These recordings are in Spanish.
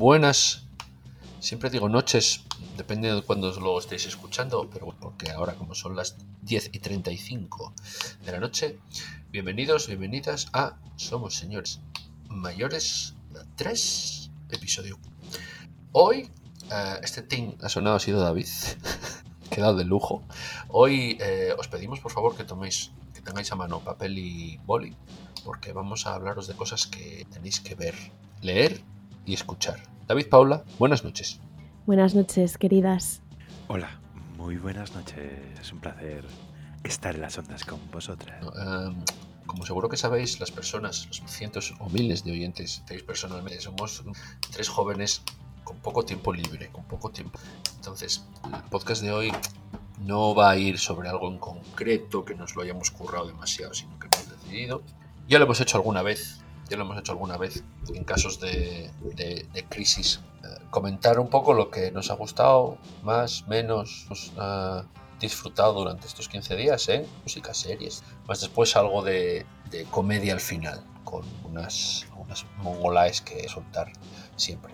buenas, siempre digo noches, depende de cuándo lo estéis escuchando, pero porque ahora como son las 10 y 35 de la noche, bienvenidos, bienvenidas a Somos Señores Mayores 3, episodio. Hoy, eh, este team ha sonado ha sido David, quedado de lujo. Hoy eh, os pedimos por favor que toméis, que tengáis a mano papel y boli, porque vamos a hablaros de cosas que tenéis que ver, leer y escuchar. David Paula, buenas noches. Buenas noches, queridas. Hola, muy buenas noches. Es un placer estar en las ondas con vosotras. Um, como seguro que sabéis, las personas, los cientos o miles de oyentes, estáis personalmente, somos tres jóvenes con poco tiempo libre, con poco tiempo. Entonces, el podcast de hoy no va a ir sobre algo en concreto que nos lo hayamos currado demasiado, sino que hemos decidido. Ya lo hemos hecho alguna vez, ya lo hemos hecho alguna vez en casos de, de, de crisis. Eh, comentar un poco lo que nos ha gustado, más, menos, nos ha disfrutado durante estos 15 días ¿eh? música, series. Más después algo de, de comedia al final, con unas, unas mongolaes que soltar siempre.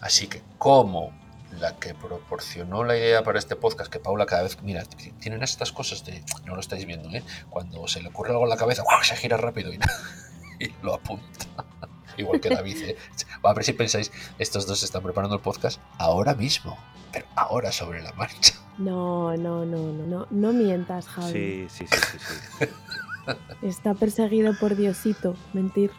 Así que, como la que proporcionó la idea para este podcast, que Paula cada vez, mira, tienen estas cosas de, no lo estáis viendo, ¿eh? cuando se le ocurre algo en la cabeza, ¡guau! se gira rápido y, y lo apunta. Igual que David. ¿eh? A ver si pensáis, estos dos están preparando el podcast ahora mismo, pero ahora sobre la marcha. No, no, no, no, no, no mientas, Javi. Sí, sí, sí, sí. sí. Está perseguido por Diosito, mentir.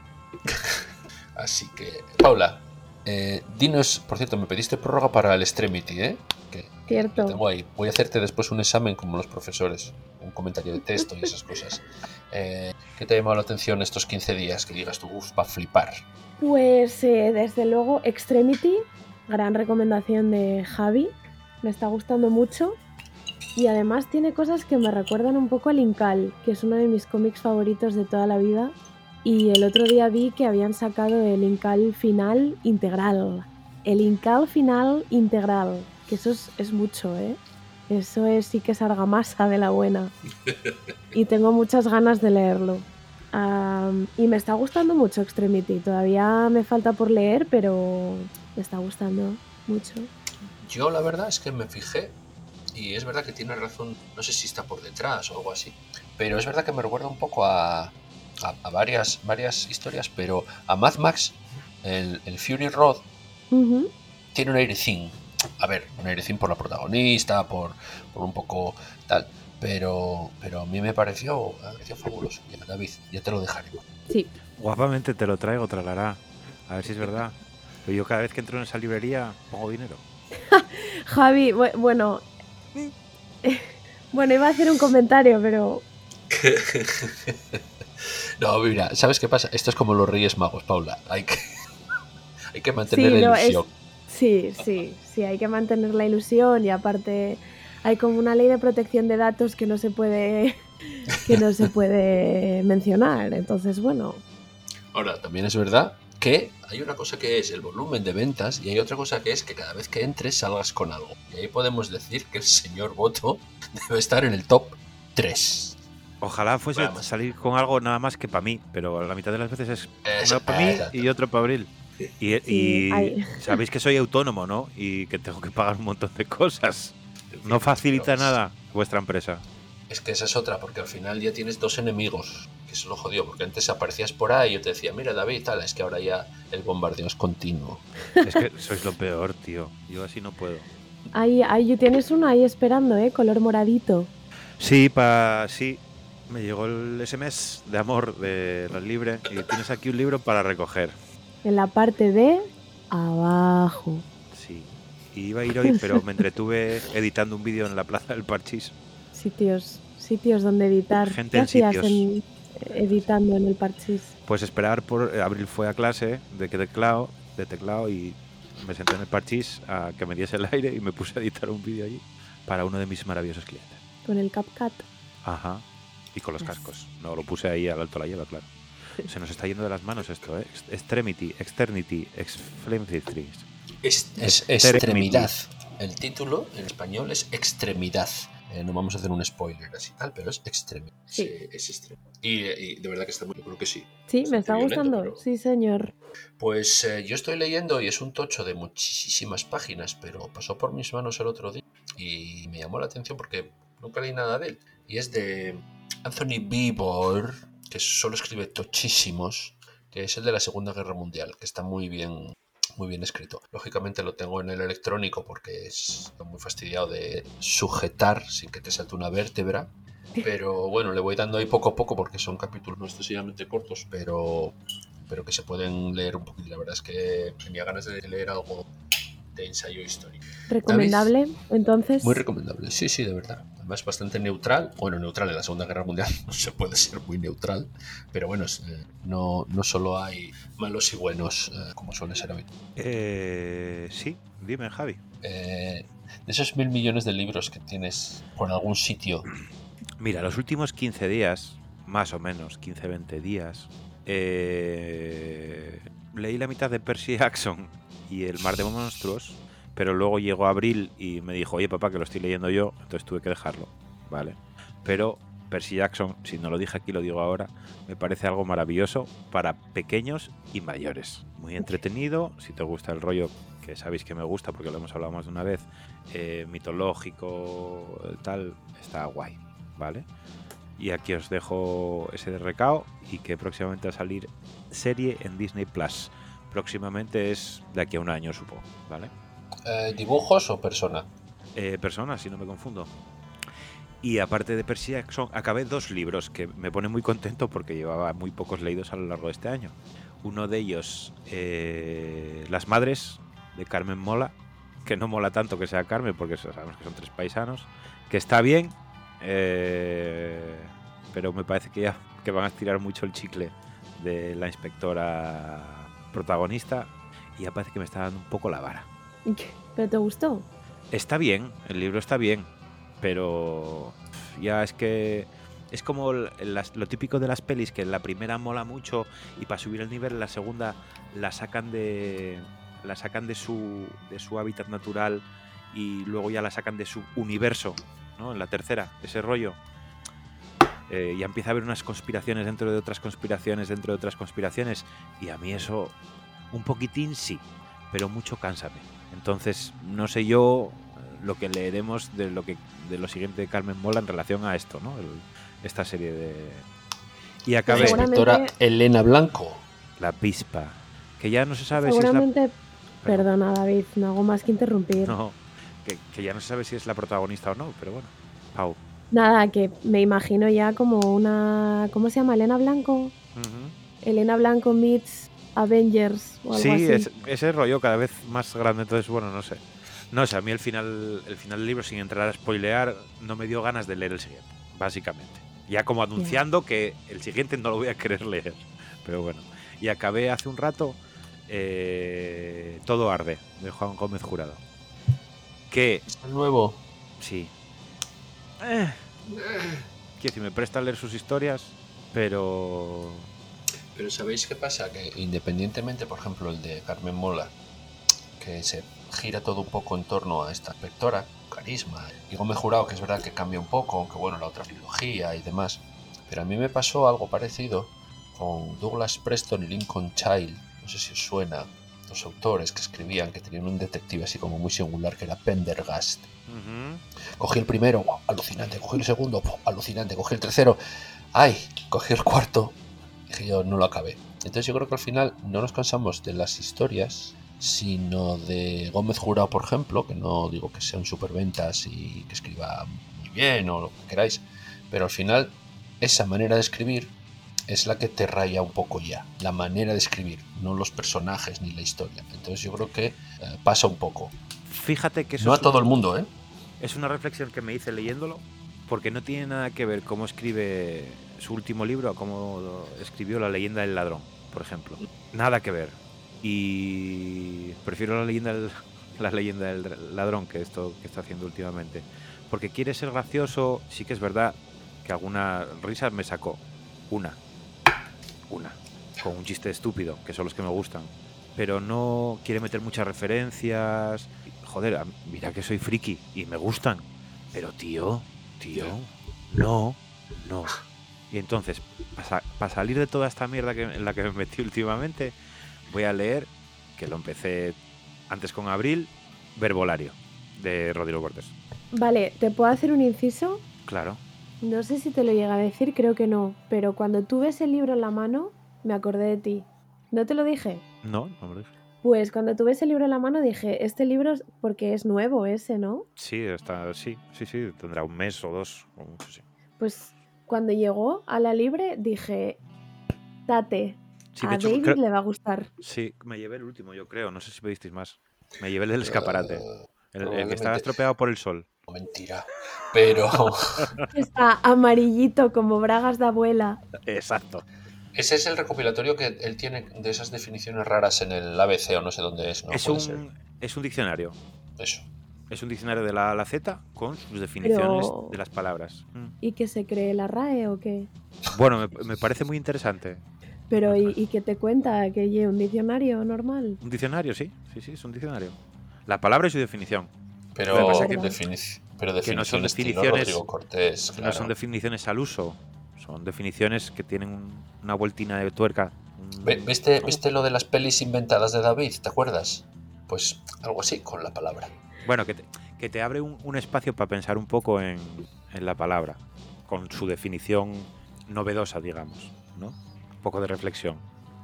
Así que, Paula, eh, dinos, por cierto, me pediste prórroga para el Extremity, ¿eh? Cierto. ahí. Voy a hacerte después un examen como los profesores, un comentario de texto y esas cosas. Eh, ¿Qué te ha llamado la atención estos 15 días? Que digas tú, uff, va a flipar. Pues eh, desde luego Extremity, gran recomendación de Javi, me está gustando mucho. Y además tiene cosas que me recuerdan un poco al Incal, que es uno de mis cómics favoritos de toda la vida. Y el otro día vi que habían sacado el Incal final integral. El Incal final integral, que eso es, es mucho, ¿eh? Eso es, sí que es argamasa de la buena. Y tengo muchas ganas de leerlo. Um, y me está gustando mucho Extremity. Todavía me falta por leer, pero me está gustando mucho. Yo la verdad es que me fijé y es verdad que tiene razón, no sé si está por detrás o algo así, pero es verdad que me recuerda un poco a, a, a varias, varias historias, pero a Mad Max, el, el Fury Road, Uh -huh. tiene un airecín. A ver, un airecín por la protagonista, por, por un poco tal, pero, pero a mí me pareció, me pareció fabuloso. Ya, David, ya te lo dejaré. Sí. Guapamente te lo traigo, tralará. A ver si es verdad. Pero yo cada vez que entro en esa librería pongo dinero. Javi, bu- bueno. Bueno, iba a hacer un comentario, pero no, mira, ¿sabes qué pasa? Esto es como los Reyes Magos, Paula. Hay que, hay que mantener Sí, la no, es- ilusión. Sí, sí, sí, hay que mantener la ilusión y aparte hay como una ley de protección de datos que no se puede que no se puede mencionar. Entonces, bueno, Ahora, también es verdad que hay una cosa que es el volumen de ventas y hay otra cosa que es que cada vez que entres salgas con algo. Y ahí podemos decir que el señor Boto debe estar en el top 3. Ojalá fuese salir con algo nada más que para mí, pero la mitad de las veces es Eso, uno para mí y otro para Abril. Y, Sí, y hay- sabéis que soy autónomo, ¿no? Y que tengo que pagar un montón de cosas. No facilita nada vuestra empresa. Es que esa es otra, porque al final ya tienes dos enemigos, que eso lo jodió, porque antes aparecías por ahí y yo te decía, mira David, tal, es que ahora ya el bombardeo es continuo. Es que sois lo peor, tío. Yo así no puedo. ahí, ahí tienes uno ahí esperando, ¿eh? Color moradito. Sí, pa, sí. Me llegó el SMS de amor de los libres y tienes aquí un libro para recoger. En la parte de abajo. Sí. Y iba a ir hoy, pero me entretuve editando un vídeo en la plaza del Parchís. Sitios, sitios donde editar. Gente ¿Qué en sitios. en- editando en el parchís? Pues esperar por. Abril fue a clase de teclado, de teclado y me senté en el Parchís a que me diese el aire y me puse a editar un vídeo allí para uno de mis maravillosos clientes. Con el CapCut. Ajá. Y con los Yes. cascos. No, lo puse ahí al alto la lleva, claro. Se nos está yendo de las manos esto, ¿eh? Ex- Extremity, Externity, Exflamethries. Es, es Extremity. extremidad. El título en español es extremidad. Eh, no vamos a hacer un spoiler así tal, pero es extremo. Sí. es extremo. Y, y de verdad que está muy, yo creo que sí. Sí, me está violento, gustando. pero- Sí, señor. Pues eh, yo estoy leyendo y es un tocho de muchísimas páginas, pero pasó por mis manos el otro día y me llamó la atención porque nunca leí nada de él. Y es de Anthony Beevor, que solo escribe tochísimos, que es el de la Segunda Guerra Mundial, que está muy bien muy bien escrito. Lógicamente lo tengo en el electrónico porque es muy fastidiado de sujetar sin que te salte una vértebra. Pero bueno, le voy dando ahí poco a poco porque son capítulos no excesivamente cortos, pero pero que se pueden leer un poquito. La verdad es que tenía ganas de leer algo de ensayo histórico. Recomendable. Entonces, Muy recomendable, sí, sí, de verdad. Además, bastante neutral. Bueno, neutral en la Segunda Guerra Mundial no se puede ser muy neutral, pero bueno, eh, no, no solo hay malos y buenos, eh, como suele ser habitual. Eh, sí, dime, Javi. Eh, de esos mil millones de libros que tienes por algún sitio, Mira, los últimos 15 días, más o menos, 15-20 días, eh, leí la mitad de Percy Jackson y El Mar de Monstruos, pero luego llegó abril y me dijo, oye papá, que lo estoy leyendo yo, entonces tuve que dejarlo, ¿vale? Pero Percy Jackson, si no lo dije aquí, lo digo ahora, me parece algo maravilloso para pequeños y mayores. Muy entretenido, si te gusta el rollo, que sabéis que me gusta porque lo hemos hablado más de una vez, eh, mitológico, tal, está guay, ¿vale? Y aquí os dejo ese de recao y que próximamente va a salir serie en Disney Plus. Próximamente es de aquí a un año, supongo, ¿vale? eh, dibujos o persona. eh, personas, si no me confundo. Y aparte de Percy Jackson, acabé dos libros que me pone muy contento porque llevaba muy pocos leídos a lo largo de este año. Uno de ellos, eh, Las Madres, de Carmen Mola, que no mola tanto que sea Carmen porque sabemos que son tres paisanos, que está bien, eh, pero me parece que ya que van a estirar mucho el chicle de la inspectora protagonista y ya parece que me está dando un poco la vara. ¿pero te gustó? Está bien, el libro está bien, pero ya es que es como lo típico de las pelis, que la primera mola mucho y para subir el nivel en la segunda la sacan de la sacan de su de su hábitat natural y luego ya la sacan de su universo, ¿no? En la tercera, ese rollo. Eh, ya empieza a haber unas conspiraciones dentro de otras conspiraciones dentro de otras conspiraciones y a mí eso un poquitín sí, pero mucho cánsame. Entonces, no sé yo eh, lo que leeremos de lo que de lo siguiente de Carmen Mola en relación a esto, ¿no? El- esta serie de y La acabé Seguramente- inspectora Elena Blanco. la pispa, que ya no se sabe si es la Seguramente, Perdón. perdona David, no hago más que interrumpir. no, que, que ya no se sabe si es la protagonista o no, pero bueno. Pau. Nada, que me imagino ya como una... ¿Cómo se llama? Elena Blanco. Elena Blanco meets Avengers o algo Sí, así. es- ese rollo cada vez más grande, entonces bueno, no sé. No sé, a mí el final, el final del libro, sin entrar a spoilear, no me dio ganas de leer el siguiente, básicamente. Ya como anunciando que el siguiente no lo voy a querer leer. Pero bueno. Y acabé hace un rato eh, Todo Arde, de Juan Gómez Jurado. Que, ¿Es el nuevo? sí. Eh, quiero decir, me presta leer sus historias, pero... Pero ¿sabéis qué pasa? Que independientemente, por ejemplo, el de Carmen Mola, que se gira todo un poco en torno a esta inspectora, carisma, y Gómez Jurado, que es verdad que cambia un poco, aunque bueno, la otra trilogía y demás. Pero a mí me pasó algo parecido con Douglas Preston y Lincoln Child, no sé si os suena, los autores que escribían que tenían un detective así como muy singular que era Pendergast. Cogí el primero, alucinante. Cogí el segundo, alucinante. Cogí el tercero, ¡ay! Cogí el cuarto. Dije yo, no lo acabé. Entonces yo creo que al final no nos cansamos de las historias, sino de Gómez Jurado, por ejemplo, que no digo que sea un superventas y que escriba muy bien o lo que queráis, pero al final esa manera de escribir es la que te raya un poco ya, la manera de escribir, no los personajes ni la historia. Entonces yo creo que eh, pasa un poco. Fíjate que eso No a todo un- el mundo, ¿eh? Es una reflexión que me hice leyéndolo, porque no tiene nada que ver cómo escribe su último libro a cómo escribió La leyenda del ladrón, por ejemplo. Nada que ver. Y prefiero la leyenda del, la leyenda del ladrón que esto que está haciendo últimamente. Porque quiere ser gracioso, sí que es verdad que alguna risa me sacó. Una. Una. Con un chiste estúpido, que son los que me gustan. Pero no quiere meter muchas referencias. Joder, mira que soy friki y me gustan. Pero tío, tío, no, no. Y entonces, para salir de toda esta mierda que, en la que me metí últimamente, voy a leer, que lo empecé antes con Abril, Verbolario, de Rodrigo Cortés. Vale, ¿te puedo hacer un inciso? Claro. No sé si te lo llega a decir, creo que no, pero cuando tuve ese libro en la mano, me acordé de ti. ¿No te lo dije? No, no me lo dije. Pues cuando tuve ese libro en la mano dije, este libro es porque es nuevo ese, ¿no? Sí, está, sí, sí, sí, tendrá un mes o dos, o mucho, sí. Pues cuando llegó a la libre dije, date, a David le va a gustar. Sí, me llevé el último, yo creo, no sé si pedisteis más. Me llevé el del escaparate, el, el que estaba estropeado por el sol. Mentira, pero... Está amarillito como bragas de abuela. Exacto. Ese es el recopilatorio que él tiene de esas definiciones raras en el ABC o no sé dónde es. ¿no? Es, un, es un diccionario. Eso. Es un diccionario de la A a la Z con sus definiciones de las palabras. Mm. ¿Y que se cree la RAE o qué? Bueno, me, parece muy interesante. Pero, ¿y, qué te cuenta? ¿Que lleve un diccionario normal? Un diccionario, sí. Sí, sí, es un diccionario. La palabra y su definición. Pero, definiciones que no son definiciones, Cortés, no son definiciones al uso. Son definiciones que tienen una vueltina de tuerca. ¿Viste, ¿Viste lo de las pelis inventadas de David? ¿Te acuerdas? Pues algo así con la palabra. Bueno, que te, que te abre un, espacio para pensar un poco en, en, la palabra, con su definición novedosa, digamos, ¿no? Un poco de reflexión,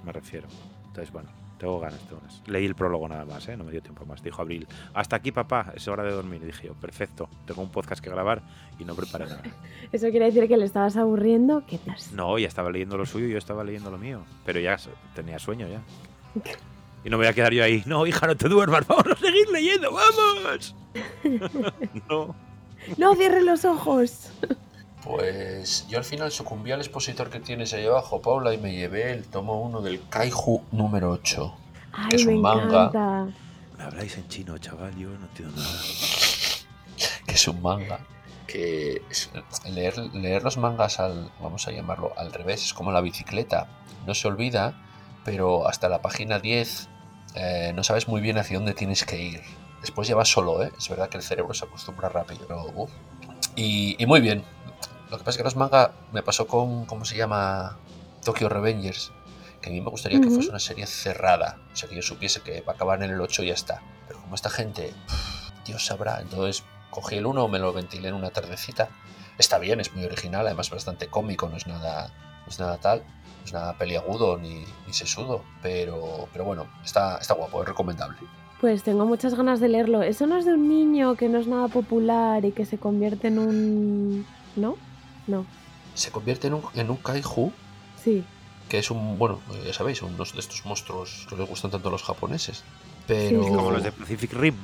me refiero. Entonces, bueno, tengo ganas, tengo ganas. Leí el prólogo nada más, ¿eh? no me dio tiempo más. Dijo Abril, hasta aquí papá, es hora de dormir. Y dije yo, perfecto, tengo un podcast que grabar y no preparé nada. ¿Eso quiere decir que le estabas aburriendo? ¿Qué pasa? No, ya estaba leyendo lo suyo y yo estaba leyendo lo mío. Pero ya tenía sueño ya. Y no me voy a quedar yo ahí, no, hija, no te duermas, vamos a seguir leyendo, vamos. no. No cierres los ojos. Pues yo al final sucumbí al expositor que tienes ahí abajo, Paula, y me llevé el tomo 1 del Kaiju número 8. que es un manga. Me habláis en chino, chaval, yo no entiendo nada. que es un manga. Que leer, leer los mangas al, vamos a llamarlo, al revés, es como la bicicleta. No se olvida, pero hasta la página 10 eh, no sabes muy bien hacia dónde tienes que ir. Después ya vas solo, ¿eh? Es verdad que el cerebro se acostumbra rápido, pero... Y, y muy bien, lo que pasa es que los manga me pasó con, ¿cómo se llama? Tokyo Revengers. Que a mí me gustaría que fuese una serie cerrada. O sea, que yo supiese que va a acabar en el 8 y ya está. Pero como esta gente, Dios sabrá. Entonces cogí el 1, me lo ventilé en una tardecita. Está bien, es muy original, además bastante cómico, no es nada, no es nada tal. No es nada peliagudo ni, ni sesudo. Pero, pero bueno, está, está guapo, es recomendable. Pues tengo muchas ganas de leerlo. Eso no es de un niño que no es nada popular y que se convierte en un... ¿No? No. Se convierte en un, en un kaiju. Sí. Que es un, bueno, ya sabéis, uno de estos monstruos que les gustan tanto a los japoneses. Pero. Como los de Pacific Rim.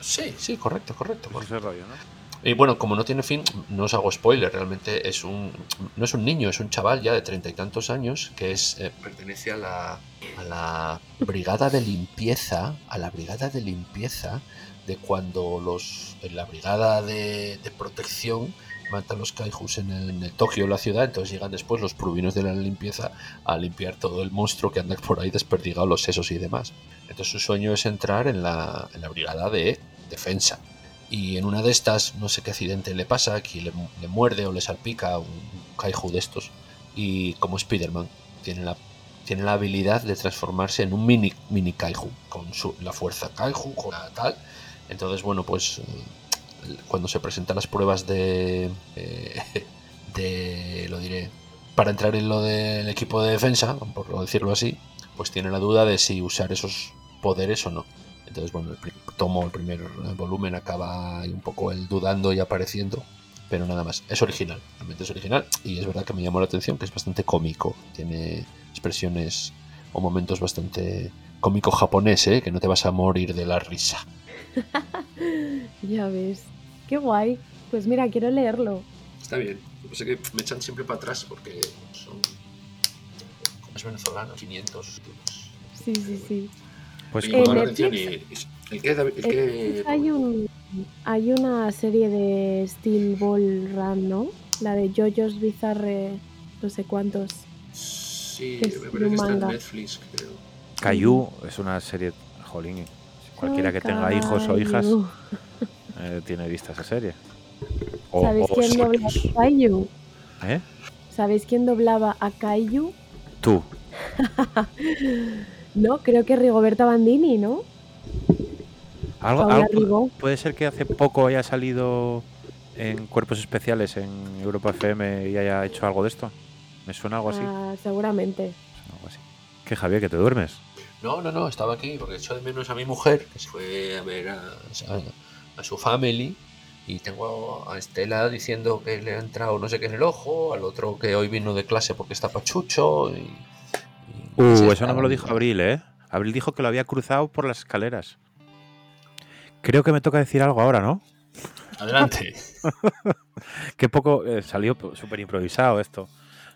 Sí, sí, correcto, correcto. Por ese rollo, ¿no? Y bueno, como no tiene fin, no os hago spoiler, realmente es un. No es un niño, es un chaval ya de treinta y tantos años que es. Eh, pertenece a la. a la brigada de limpieza. A la brigada de limpieza de cuando los. en la brigada de, de protección matan los kaijus en el, Tokio, la ciudad, entonces llegan después los prubinos de la limpieza a limpiar todo el monstruo que anda por ahí desperdigado, los sesos y demás. Entonces su sueño es entrar en la, en la brigada de defensa. Y en una de estas, no sé qué accidente le pasa, que le, muerde o le salpica un kaiju de estos. Y como Spider-Man, tiene la, tiene la habilidad de transformarse en un mini, mini kaiju, con su, la fuerza kaiju, con la tal. Entonces, bueno, pues cuando se presentan las pruebas de, de, lo diré, para entrar en lo del equipo de defensa, por decirlo así, pues tiene la duda de si usar esos poderes o no. Entonces, bueno, el tomo, el primer volumen acaba un poco el dudando y apareciendo, pero nada más. Es original, realmente es original y es verdad que me llamó la atención que es bastante cómico, tiene expresiones o momentos bastante cómico japonés, ¿eh? que no te vas a morir de la risa. ya ves. Qué guay. Pues mira, quiero leerlo. Está bien. Lo que que me echan siempre para atrás porque son. Como es venezolano, 500. Sí, sí, sí. Pues en Netflix, ¿El qué, el qué, hay, un, hay una serie de Steel Ball Run, ¿no? La de JoJo's Bizarre, no sé cuántos. Sí, me parece que está en Netflix, creo. Cayu es una serie, jolín, cualquiera que tenga hijos o hijas eh, tiene vista esa serie. O- ¿Sabéis o quién doblaba a Kaiju? ¿Eh? ¿Sabéis quién doblaba a Kaiju? Tú. No, creo que Rigoberta Bandini, ¿no? Algo, algo- puede ser que hace poco haya salido en Cuerpos Especiales en Europa FM y haya hecho algo de esto. Me suena algo así. Ah, seguramente. Algo así. ¿Qué, Javier, que te duermes? No, no, no, estaba aquí porque echo de menos a mi mujer, que se fue a ver a, a- a su family. Y tengo a Estela diciendo que le ha entrado no sé qué en el ojo, al otro que hoy vino de clase porque está pachucho. Y, y- Uh, eso no me lo dijo Abril, ¿eh? Abril dijo que lo había cruzado por las escaleras. Creo que me toca decir algo ahora, ¿no? Adelante. Qué poco eh, salió súper improvisado esto.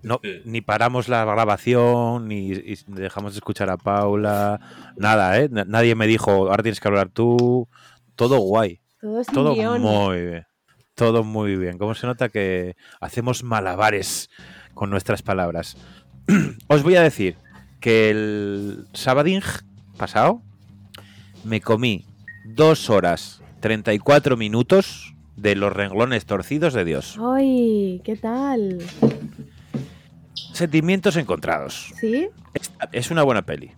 No, Sí. ni paramos la grabación, ni, y dejamos de escuchar a Paula, nada, ¿eh? Na- Nadie me dijo, ahora tienes que hablar tú. Todo guay, Todo sin todo guion. muy bien. Todo muy bien. ¿Cómo se nota que hacemos malabares con nuestras palabras? Os voy a decir que el sabadín pasado me comí dos horas 34 minutos de los renglones torcidos de Dios. ¡Ay! ¿Qué tal? Sentimientos encontrados. ¿Sí? Es, es una buena peli.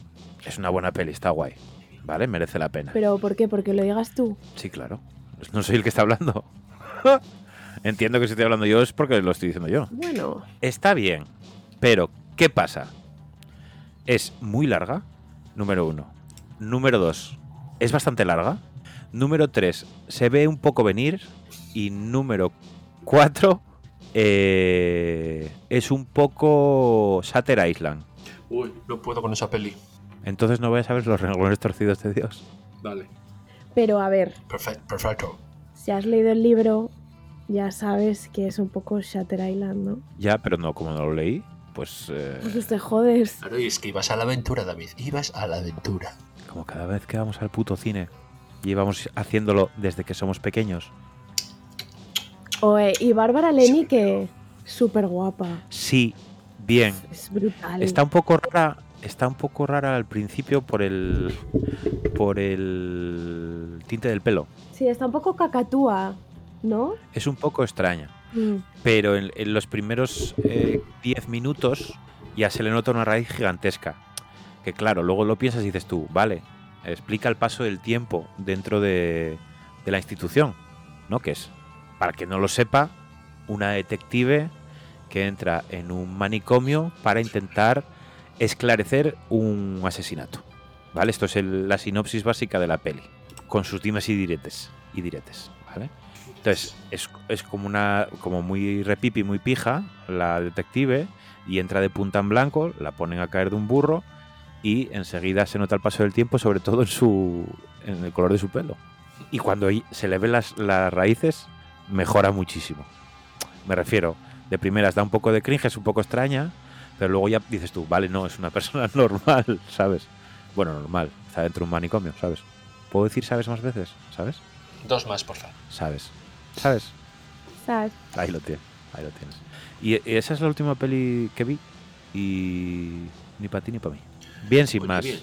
Es una buena peli, está guay. ¿Vale? Merece la pena. ¿Pero por qué? Porque lo digas tú. Sí, claro. No soy el que está hablando. Entiendo que si estoy hablando yo es porque lo estoy diciendo yo. Bueno, Está bien, pero ¿qué pasa? Es muy larga, número uno. Número dos, es bastante larga. Número tres, se ve un poco venir. Y número cuatro, eh, es un poco Shatter Island. Uy, no puedo con esa peli. Entonces no voy a saber los renglones torcidos de Dios. Dale. pero a ver, Perfecto. perfecto. si has leído el libro, ya sabes que es un poco Shatter Island, ¿no? Ya, pero no, como no lo leí, pues eh, Pues te jodes. Claro, y es que ibas a la aventura, David. Ibas a la aventura. como cada vez que vamos al puto cine, llevamos haciéndolo desde que somos pequeños. O, eh, y Bárbara Leni, que súper guapa. Sí, bien. Es brutal. Está un poco rara, está un poco rara al principio por el por el tinte del pelo. Sí, está un poco cacatúa, ¿no? Es un poco extraña, Mm. pero en, en los primeros 10 minutos ya se le nota una raíz gigantesca. Que claro, luego lo piensas y dices tú, vale, explica el paso del tiempo dentro de, de la institución, ¿no? Que es, para que no lo sepa, una detective que entra en un manicomio para intentar esclarecer un asesinato. ¿Vale? Esto es la sinopsis básica de la peli, con sus dimes y diretes. Y diretes ¿vale? Entonces, es, es como una como muy repipi, muy pija, la detective, y entra de punta en blanco, la ponen a caer de un burro, y enseguida se nota el paso del tiempo, sobre todo en su en el color de su pelo. Y cuando se le ven las, las raíces, mejora muchísimo. Me refiero, de primeras da un poco de cringe, es un poco extraña, pero luego ya dices tú, vale, no, es una persona normal, ¿sabes? Bueno, normal, está dentro de un manicomio, ¿sabes? ¿Puedo decir sabes más veces? ¿Sabes? Dos más, por favor. ¿Sabes? ¿Sabes? ¿Sabes? Ahí lo tienes, ahí lo tienes. Y esa es la última peli que vi y ni para ti ni para mí. Bien sin Oye, más. bien.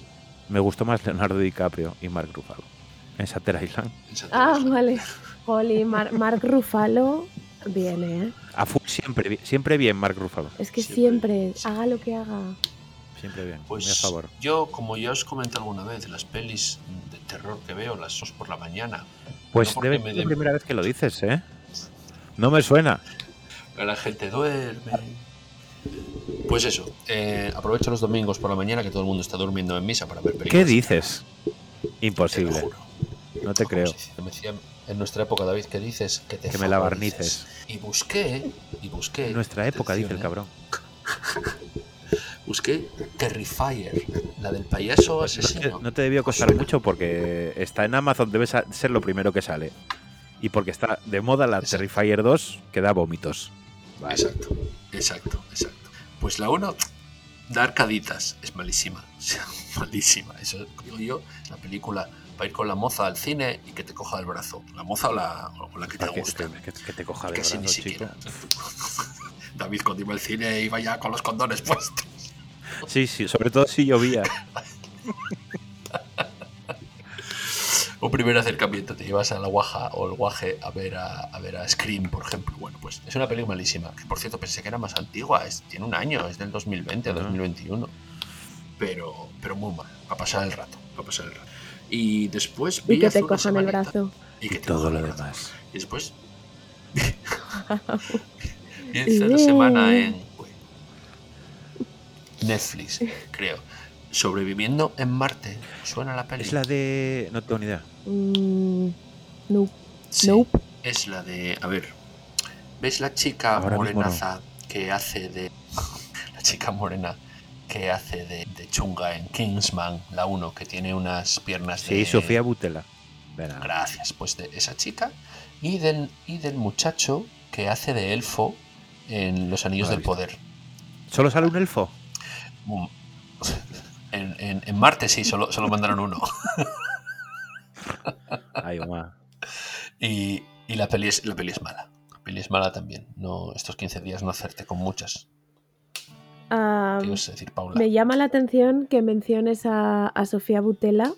Me gustó más Leonardo DiCaprio y Mark Ruffalo en Shatter Island. En Ah, vale. Jolly, Mar- Mark Ruffalo viene, ¿eh? A full, siempre, siempre bien Mark Ruffalo. Es que Siempre. siempre, haga lo que haga. Siempre bien, Pues muy a favor. yo, como ya os comenté alguna vez, las pelis de terror que veo las dos por la mañana. Pues no debe ser la primera vez que lo dices, ¿eh? No me suena. La gente duerme. Pues eso, eh, aprovecho los domingos por la mañana que todo el mundo está durmiendo en misa para ver películas. ¿Qué dices? Te lo Imposible. juro. No te creo. me en nuestra época, David, ¿qué dices? Que, te Que me la barnices. Y busqué, y busqué. En nuestra época, dice el cabrón. Busqué Terrifier, la del payaso Pues no, te, asesino. no te debió costar mucho porque está en Amazon, debe ser lo primero que sale. Y porque está de moda la Exacto. Terrifier 2 que da vómitos. Vale. Exacto, exacto, exacto. Pues la 1 da arcaditas, es malísima, malísima. Eso digo yo, la película para ir con la moza al cine y que te coja el brazo. La moza o la, o la que te Para que, gusta. que- que te coja de Que si brazo, ni chico. siquiera. David cuando iba al cine iba ya con los condones puestos. Sí, sí, sobre todo si llovía. un primer acercamiento, te llevas a la guaja o el guaje a ver a, a ver a Scream, por ejemplo. Bueno, pues es una película malísima, que por cierto pensé que era más antigua, es, tiene un año, es del 2020 o 2021. Pero, pero muy mal, a pasar el rato, a pasar el rato. Y después Y vi que hace te cojan el brazo. Y que Y te todo lo demás. Y después hace una semana en Netflix, creo. Sobreviviendo en Marte. ¿Suena la peli? Es la de. No tengo ni idea. Mm, no, Sí, nope. Es la de. A ver. ¿Ves la chica Ahora morenaza que hace de. La chica morena que hace de, de chunga en Kingsman, la 1, que tiene unas piernas Sí, de. Sofía Butela. Verá. Gracias, pues de esa chica. Y del, y del muchacho que hace de elfo en Los Anillos No del. Poder. ¿Solo sale un elfo? Mm. En, en- en Marte sí, solo, solo mandaron uno. Ay. Y, y la, peli es, la peli es mala. La peli es mala también. No, estos 15 días no hacerte con muchas. ¿Qué ibas a decir, Paula? me llama la atención que menciones a, a Sofía Butela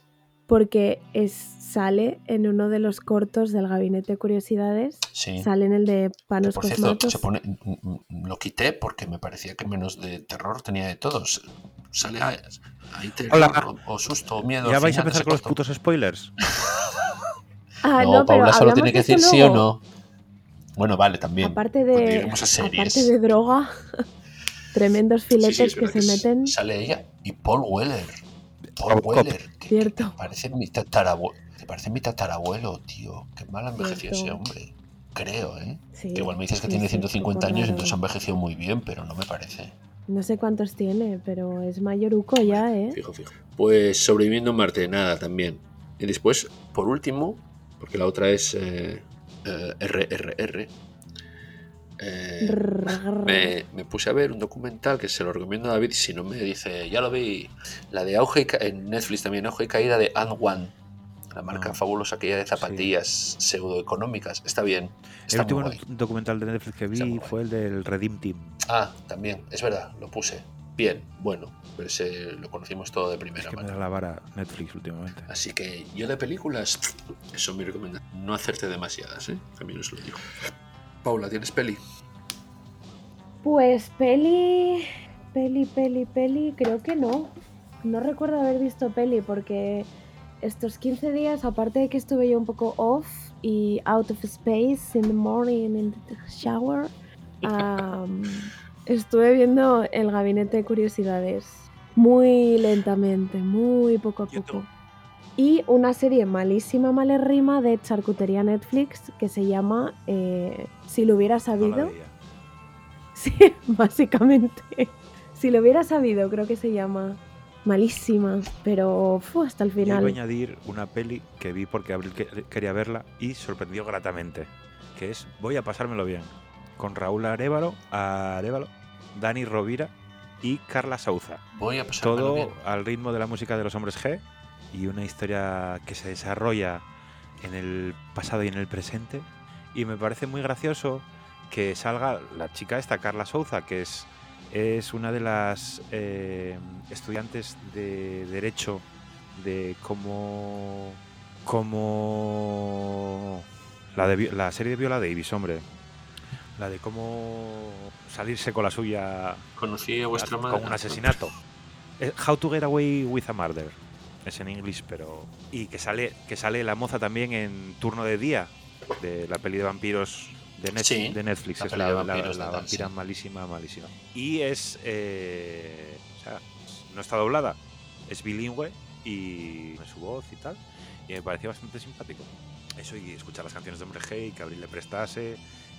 porque es, sale en uno de los cortos del Gabinete de Curiosidades. Sí. Sale en el de Panos por cierto, Cosmatos. se pone, mm, mm, lo quité porque me parecía que menos de terror tenía de todos. Sale ahí ahí terror Hola. o, o susto o miedo. ¿Ya vais a empezar con los putos spoilers? Ah, no, no, pero Paula solo tiene que decir sí o no. Bueno, vale, también. Aparte de, diremos a series. aparte de droga, tremendos Sí, sí, filetes es que se meten. Sale ella y Paul Weller. Paul. Weller. Que, Cierto. parece mi tatarabuelo. Te parece mi tatarabuelo, tío. Qué mal envejeció ese Cierto. hombre. Creo, ¿eh? Sí, Que igual me dices que sí, tiene sí, 150 poco años, raro. entonces ha envejecido muy bien, pero no me parece. No sé cuántos tiene, pero es mayoruco ya, ¿eh? Fijo, fijo. Pues sobreviviendo en Marte, nada, también. Y después, por último, porque la otra es eh, eh, RRR, eh, me, me puse a ver un documental que se lo recomiendo a David. Si no me dice, ya lo vi, la de Auge y Ca- en Netflix también, Auge y Caída de And One, la marca Ah, fabulosa aquella de zapatillas pseudoeconómicas. Está bien, El está muy último guay. documental de Netflix que vi fue el del Redeem Team. Ah, también, es verdad, lo puse. Bien, bueno, pero ese lo conocimos todo de Es primera que me mano. da la vara Netflix últimamente. Así que yo de películas, eso es mi recomendación. No hacerte demasiadas, ¿eh? También os lo digo. Paula, ¿tienes peli? Pues peli, peli, peli, peli, creo que no. No recuerdo haber visto peli porque estos 15 días, aparte de que estuve yo un poco off y out of space in the morning in the shower, estuve viendo el gabinete de curiosidades muy lentamente, muy poco a poco. Y una serie malísima, malerrima de charcutería Netflix que se llama eh, Si lo hubiera sabido. Sí, básicamente. Si lo hubiera sabido, creo que se llama. Malísima, pero fue hasta el Yo iba a final. añadir una peli que vi porque Abril que- quería verla y sorprendió gratamente, que es Voy a pasármelo bien, con Raúl Arevalo, Arevalo Dani Rovira y Carla Souza. Voy a pasármelo Todo bien. al ritmo de la música de los hombres G y una historia que se desarrolla en el pasado y en el presente. Y me parece muy gracioso que salga la chica esta, Carla Souza, que es, es una de las eh, estudiantes de Derecho de cómo. como. La, de, la serie de Viola Davis, hombre. La de cómo salirse con la suya Conocí a vuestra madre. con un asesinato. Eh, How to Get Away with a Murder. Es en inglés, pero. Y que sale, que sale la moza también en Turno de Día, de la peli de vampiros de, Net- Sí, de Netflix. la es la, tal, vampira sí. malísima, malísima. Y es. eh, o sea, no está doblada, es bilingüe y su voz y tal. Y me pareció bastante simpático. Eso y escuchar las canciones de Hombre G y que Abril le prestase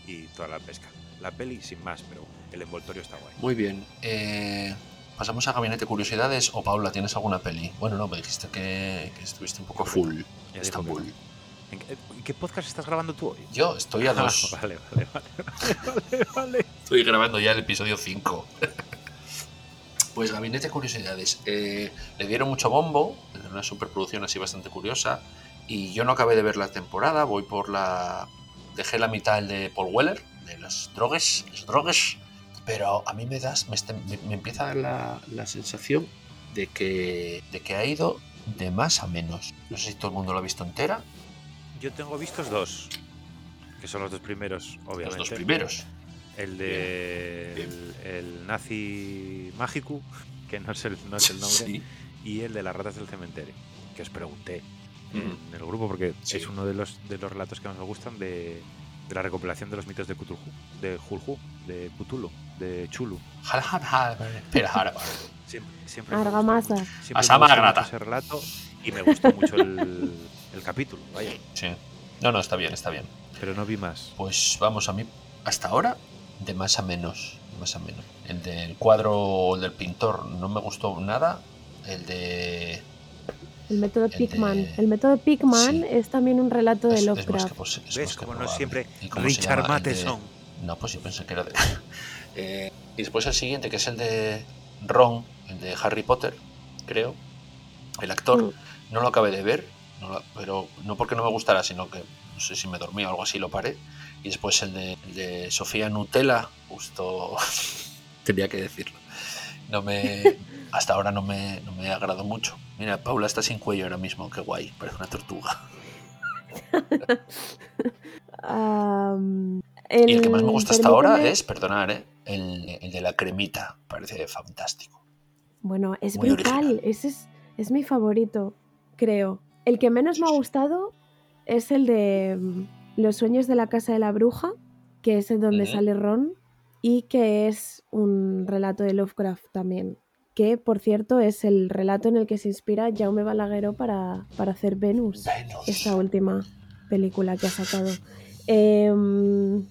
y toda la pesca. La peli sin más, pero el envoltorio está guay. Muy bien. eh, Pasamos a Gabinete Curiosidades. O Paula, ¿tienes alguna peli? Bueno, no, me dijiste que, que estuviste un poco full. Ya Estambul. ¿En qué, en qué podcast estás grabando tú hoy? Yo estoy a Ah, dos. vale, vale, vale, vale, vale. Estoy grabando ya el episodio 5. Pues Gabinete Curiosidades. eh, le dieron mucho bombo, una superproducción así bastante curiosa. Y yo no acabé de ver la temporada, voy por la. Dejé la mitad el de Paul Weller, de las drogues, las drogues. Pero a mí me das, me, me- me empieza a dar la, la sensación de que, de que ha ido de más a menos. No sé si todo el mundo lo ha visto entera. Yo tengo vistos dos, que son los dos primeros, obviamente. Los dos primeros. El de Bien, el, el nazi mágico, que no es el, no es el nombre, Sí. y el de las ratas del cementerio, que os pregunté en Mm. el grupo porque Sí. es uno de los de los relatos que más me gustan de, de la recopilación de los mitos de Cthulhu, de Julhu, de Cthulhu, de Chulu. Siempre, siempre Argamasa. siempre Asama grata. ese relato y me gustó mucho el, el capítulo, vaya, Sí. No, no, está bien, está bien. pero no vi más. Pues vamos a mí, hasta ahora, de más a menos. de Más a menos. El del cuadro del pintor no me gustó nada. El de. El método El de- Pickman. El método Pickman Sí. es también un relato de es, es más que, Lovecraft. pos- es ¿Ves? más que Como no siempre ¿Y cómo se Richard? El de-. No, pues sí pensé que era de. Eh, y después el siguiente, que es el de Ron, el de Harry Potter, creo. El actor. Mm. No lo acabé de ver, no lo- pero no porque no me gustara, sino que no sé si me dormí o algo así, lo paré. Y después el de, el de Sofía Nutella, justo tenía que decirlo. No me, hasta ahora no me, no me agradó mucho. Mira, Paula está sin cuello ahora mismo, qué guay, parece una tortuga. Y el que más me gusta hasta ahora es, perdonar, ¿eh? El, el de la cremita, parece fantástico. Bueno, es Muy brutal. original. Ese es, es mi favorito, creo. El que menos me ha gustado es el de mm, Los sueños de la casa de la bruja, que es el donde sale Ron, y que es un relato de Lovecraft también. Que, por cierto, es el relato en el que se inspira Jaume Balagueró para, para hacer Venus, Venus. esta última película que ha sacado. Em,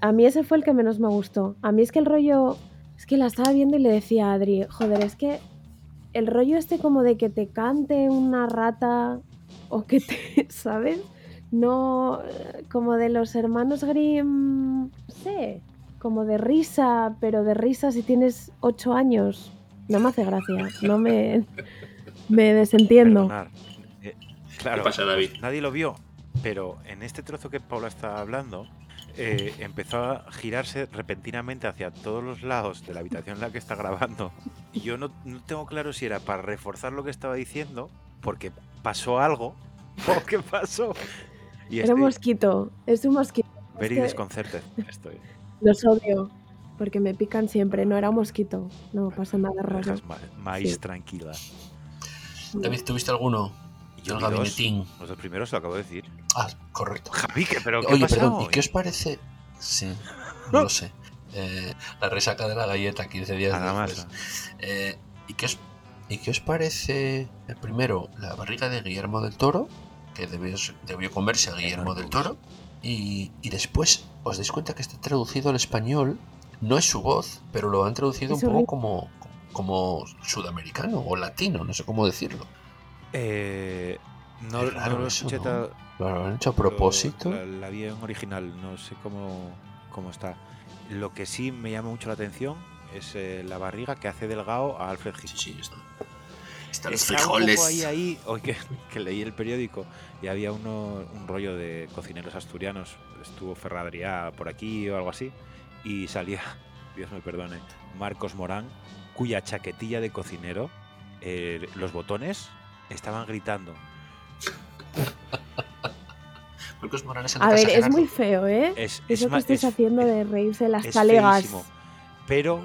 a mí ese fue el que menos me gustó. A mí es que el rollo. Es que la estaba viendo y le decía a Adri, joder, es que el rollo este como de que te cante una rata o que te, ¿sabes? No, como de los hermanos Grimm, no sé, como de risa, pero de risa si tienes ocho años. No me hace gracia, no me, me desentiendo. Eh, claro, pasa, David? nadie lo vio, pero en este trozo que Paula está hablando, eh, empezó a girarse repentinamente hacia todos los lados de la habitación en la que está grabando. Y yo no, no tengo claro si era para reforzar lo que estaba diciendo, porque pasó algo, o qué pasó. Y Era un mosquito, es un mosquito. Es very que disconcerted estoy. los odio, porque me pican siempre. No era un mosquito, no pasa nada raro. ma- maíz Sí. tranquila. David, ¿tuviste alguno? Y Yo el dos, gabinetín. Los dos primeros lo acabo de decir. Ah, correcto. Javi, ¿qué- pero ¿qué Oye, perdón, ¿y qué os parece? Sí, no lo sé. Eh, la resaca de la galleta 15 días Nada después. más. Eh, ¿y, qué os, ¿Y qué os parece, el primero, la barriga de Guillermo del Toro? Que debió, debió comerse a Guillermo del Toro. Y, y después os dais cuenta que está traducido al español. No es su voz, pero lo han traducido un poco como, como sudamericano o latino, no sé cómo decirlo. Eh, no, raro no lo escuché ¿no? ta- Lo han hecho a propósito. La, la vi en original, no sé cómo, cómo está. Lo que sí me llama mucho la atención es eh, la barriga que hace delgado a Alfred Sí, Hitchcock. sí, está. Están los frijoles. ahí, ahí, hoy que, que leí el periódico y había uno, un rollo de cocineros asturianos, estuvo Ferradriá por aquí o algo así, y salía, Dios me perdone, Marcos Morán, cuya chaquetilla de cocinero, eh, los botones estaban gritando. Marcos Morales en A la ver, es muy feo, ¿eh? Es, Eso que estáis es- haciendo es- de reírse de las es talegas. feísimo, pero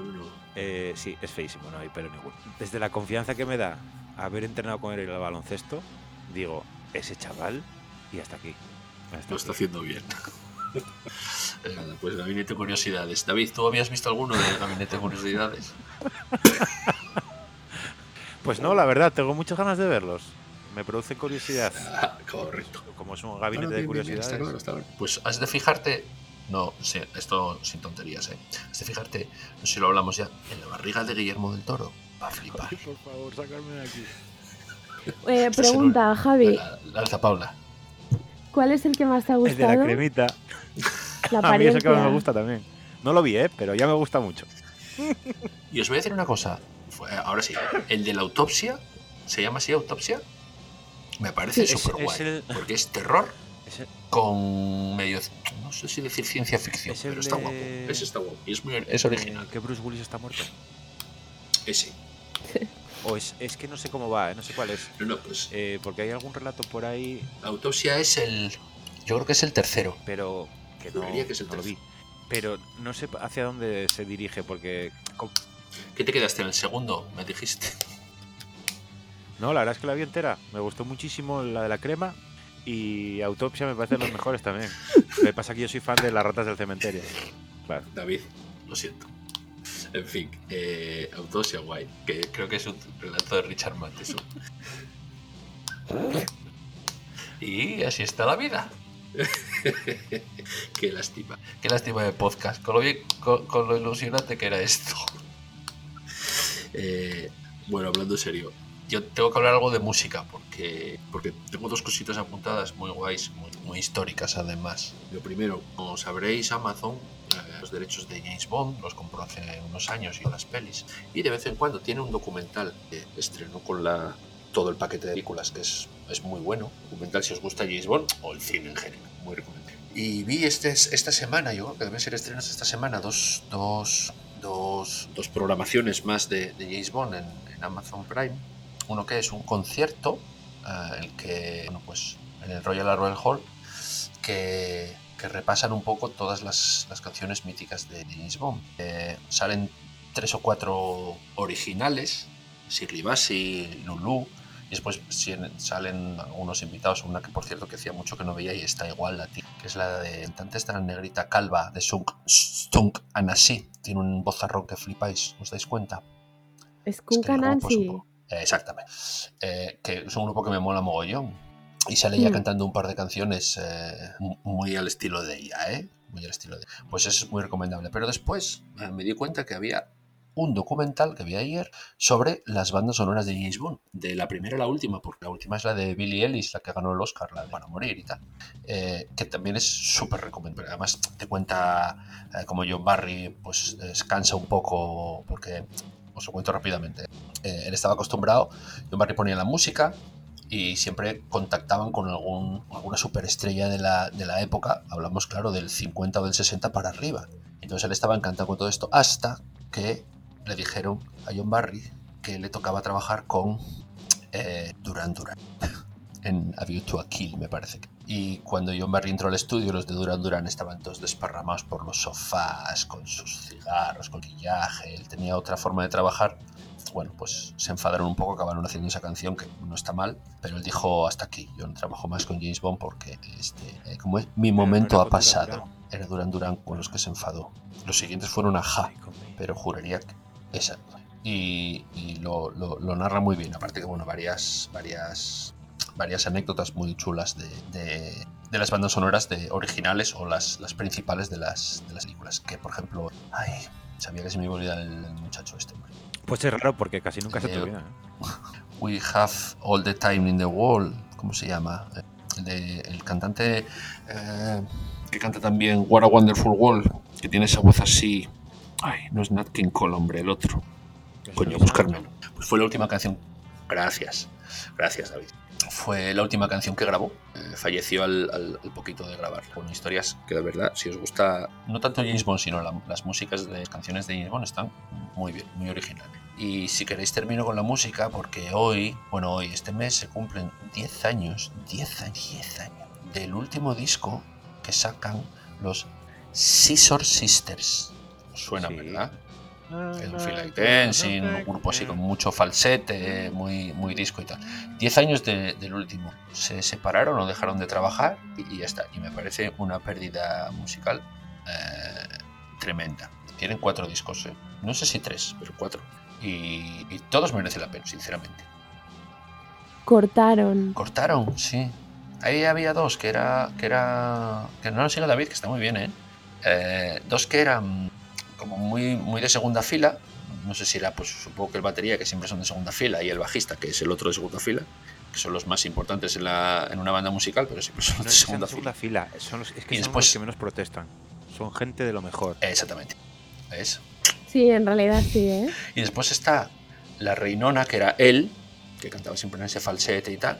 eh, sí, es feísimo, no hay pero ninguno. Desde la confianza que me da haber entrenado con él en el baloncesto, digo, ese chaval y hasta aquí. Hasta Lo está aquí. haciendo bien. Pues Gabinete de Curiosidades. David, ¿tú habías visto alguno de Gabinete de Curiosidades? Pues no, la verdad, tengo muchas ganas de verlos. Me produce curiosidad. Ah, correcto. Como es un gabinete de curiosidades. Está claro, está claro. Pues has de fijarte, no, sí, esto sin tonterías, ¿eh? Has de fijarte, no sé si lo hablamos ya, en la barriga de Guillermo del Toro. Va a flipar. Ay, por favor, sacarme de aquí. Eh, Este es pregunta, Javi, La, la alza Paula. ¿cuál es el que más te ha El de la gustado? cremita. La A mí es el que más me gusta también. No lo vi, ¿eh? Pero ya me gusta mucho. Y os voy a decir una cosa. Fue- ahora sí, el de la autopsia, ¿se llama así autopsia? Me parece Sí, es- súper guay. es el- Porque es terror Es el- con medio. No sé si decir ciencia ficción, Es pero está de- guapo. Ese está guapo. Y es, muy, es original. eh, que Bruce Willis está muerto. Ese. O es, es que no sé cómo va, no sé cuál es. No, no, pues Eh, porque hay algún relato por ahí, Autopsia es el. Yo creo que es el tercero. pero que no, que es el no lo vi. tercero. Pero no sé hacia dónde se dirige, porque... ¿Qué te quedaste en el segundo? Me dijiste. No, la verdad es que la vi entera. Me gustó muchísimo la de la crema y Autopsia me parecen los mejores también. Lo que pasa es que yo soy fan de las ratas del cementerio. Vale. David, lo siento. En fin, eh, Autopsia guay, que creo que es un relato de Richard Matheson. Y así está la vida. Qué lástima. Qué lástima de podcast. Con lo, bien- con, con lo ilusionante que era esto. Eh, bueno, hablando en serio. Yo tengo que hablar algo de música porque, porque tengo dos cositas apuntadas muy guays, muy, muy históricas además. Lo primero, como sabréis, Amazon eh, los derechos de James Bond los compró hace unos años y las pelis. Y de vez en cuando tiene un documental que estrenó con la, todo el paquete de películas que es, es muy bueno. Documental si os gusta James Bond o el cine en general. Muy recomendable. Y vi este, esta semana, yo creo que deben ser estrenos esta semana, dos, dos, dos, programaciones más de, James Bond en, Amazon Prime. Uno que es un concierto, eh, el que, bueno, pues en el Royal Albert Hall, que, que repasan un poco todas las, las canciones míticas de James Bond. Eh, salen tres o cuatro originales, Shirley Bassey, Lulu, y después si- salen algunos invitados, una que por cierto que hacía mucho que no veía y está igual la tía, que es la de cantante esta negrita calva de Sunk, Stunk Anasi. Tiene un vozarrón que flipáis, ¿os dais cuenta? Skunk que el grupo es un Nancy. poco- Eh, exactamente. Eh, que es un grupo que me mola mogollón. Y sale ya Mm. cantando un par de canciones eh, mu- muy al estilo de ella, ¿eh? Muy al estilo de Pues es muy recomendable. Pero después eh, me di cuenta que había un documental que vi ayer sobre las bandas sonoras de James Bond. De la primera a la última, porque la última es la de Billie Ellis, la que ganó el Oscar, la de Para Morir y tal. Eh, que también es súper recomendable. Además te cuenta eh, como John Barry pues descansa un poco porque os lo cuento rápidamente. Eh, él estaba acostumbrado, John Barry ponía la música y siempre contactaban con algún, alguna superestrella de la, de la época, hablamos claro del 50 o del 60 para arriba. Entonces él estaba encantado con todo esto hasta que le dijeron a John Barry que le tocaba trabajar con eh, Duran Duran en A View to a Kill, me parece. Y cuando John Barry entró al estudio, los de Duran Duran estaban todos desparramados por los sofás, con sus cigarros, con maquillaje. Él tenía otra forma de trabajar. Bueno, pues se enfadaron un poco, acabaron haciendo esa canción que no está mal, pero él dijo hasta aquí. Yo no trabajo más con James Bond porque, este, eh, como es, mi momento ha pasado. Era Duran Duran con los que se enfadó. Los siguientes fueron a Ja pero juraría que exacto y, y lo, lo- lo narra muy bien aparte que bueno varias varias varias anécdotas muy chulas de, de- de las bandas sonoras de originales o las, las principales de las, de las películas que por ejemplo ay sabía que se me iba a olvidar el, el muchacho este hombre. Pues es raro porque casi nunca se te Eh, olvida. ¿eh? We Have All the Time in the World ¿cómo se llama? el, de- el cantante eh, que canta también What a Wonderful World que tiene esa voz así ay no es Nat King Cole hombre el otro Coño, buscármelo. Pues fue la última canción. Gracias. Gracias, David. Fue la última canción que grabó. Eh, falleció al, al- al poquito de grabar. Bueno, historias que de verdad, si os gusta, no tanto James Bond, sino la- las músicas de canciones de James Bond están muy bien, muy originales. Y si queréis termino con la música porque hoy, bueno, hoy, este mes se cumplen 10 años, 10 años, 10 años del último disco que sacan los Scissor Sisters. Suena, Sí. ¿verdad? El Feel Like Dancing, un grupo así con mucho falsete, muy, muy disco y tal. Diez años de- del último. Se separaron o dejaron de trabajar y, y ya está. Y me parece una pérdida musical eh, tremenda. Tienen cuatro discos, ¿eh? no sé si tres, pero cuatro. Y, y todos merecen la pena, sinceramente. Cortaron. Cortaron, sí. Ahí había dos que era. que era. que no lo sigue David, que está muy bien, ¿eh? Eh, dos que eran como muy, muy de segunda fila. No sé si era, pues supongo que el batería, que siempre son de segunda fila, y el bajista, que es el otro de segunda fila, que son los más importantes en, la, en una banda musical, pero siempre son No de segunda segunda fila. fila, son los, es que Y son después- los que menos protestan. Son gente de lo mejor. Exactamente. ¿Ves? Sí, en realidad sí, ¿eh? Y después está la reinona, que era él, que cantaba siempre en ese falsete y tal.